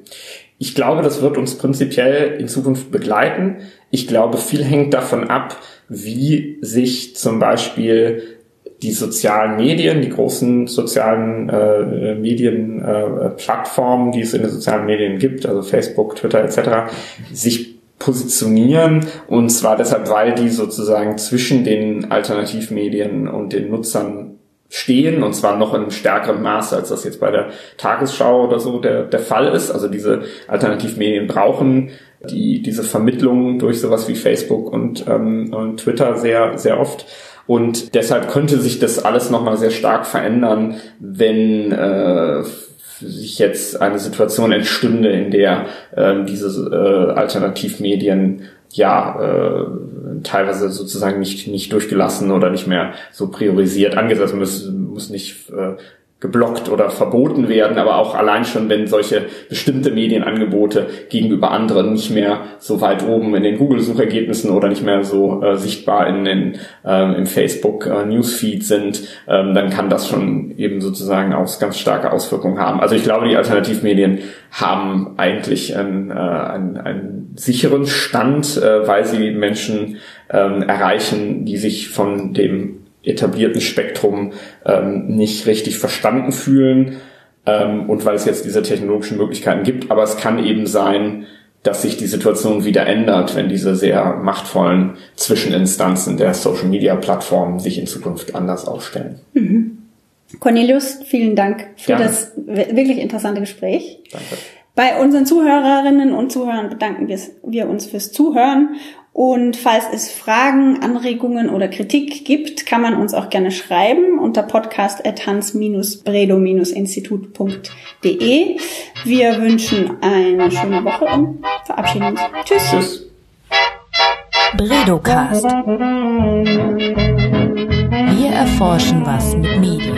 Ich glaube, das wird uns prinzipiell in Zukunft begleiten. Ich glaube, viel hängt davon ab, wie sich zum Beispiel die sozialen Medien, die großen sozialen äh, Medienplattformen, äh, die es in den sozialen Medien gibt, also Facebook, Twitter etc., sich positionieren und zwar deshalb, weil die sozusagen zwischen den Alternativmedien und den Nutzern stehen und zwar noch in einem stärkeren Maße, als das jetzt bei der Tagesschau oder so der, der Fall ist. Also diese Alternativmedien brauchen die, diese Vermittlung durch sowas wie Facebook und, ähm, und Twitter sehr, sehr oft. Und deshalb könnte sich das alles nochmal sehr stark verändern, wenn äh, sich jetzt eine Situation entstünde, in der äh, diese äh, Alternativmedien ja äh, teilweise sozusagen nicht nicht durchgelassen oder nicht mehr so priorisiert angesetzt muss muss nicht äh, geblockt oder verboten werden, aber auch allein schon, wenn solche bestimmte Medienangebote gegenüber anderen nicht mehr so weit oben in den Google-Suchergebnissen oder nicht mehr so äh, sichtbar in den äh, im Facebook äh, sind, ähm, dann kann das schon eben sozusagen auch ganz starke Auswirkungen haben. Also ich glaube, die Alternativmedien haben eigentlich einen, äh, einen, einen sicheren Stand, äh, weil sie Menschen ähm, erreichen, die sich von dem etablierten Spektrum ähm, nicht richtig verstanden fühlen ähm, und weil es jetzt diese technologischen Möglichkeiten gibt. Aber es kann eben sein, dass sich die Situation wieder ändert, wenn diese sehr machtvollen Zwischeninstanzen der Social-Media-Plattformen sich in Zukunft anders aufstellen. Mhm. Cornelius, vielen Dank für Gerne. das wirklich interessante Gespräch. Danke. Bei unseren Zuhörerinnen und Zuhörern bedanken wir uns fürs Zuhören Und falls es Fragen, Anregungen oder Kritik gibt, kann man uns auch gerne schreiben unter podcast.hans-bredow-institut.de. Wir wünschen eine schöne Woche und verabschieden uns. Tschüss. Tschüss. Bredocast. Wir erforschen was mit Medien.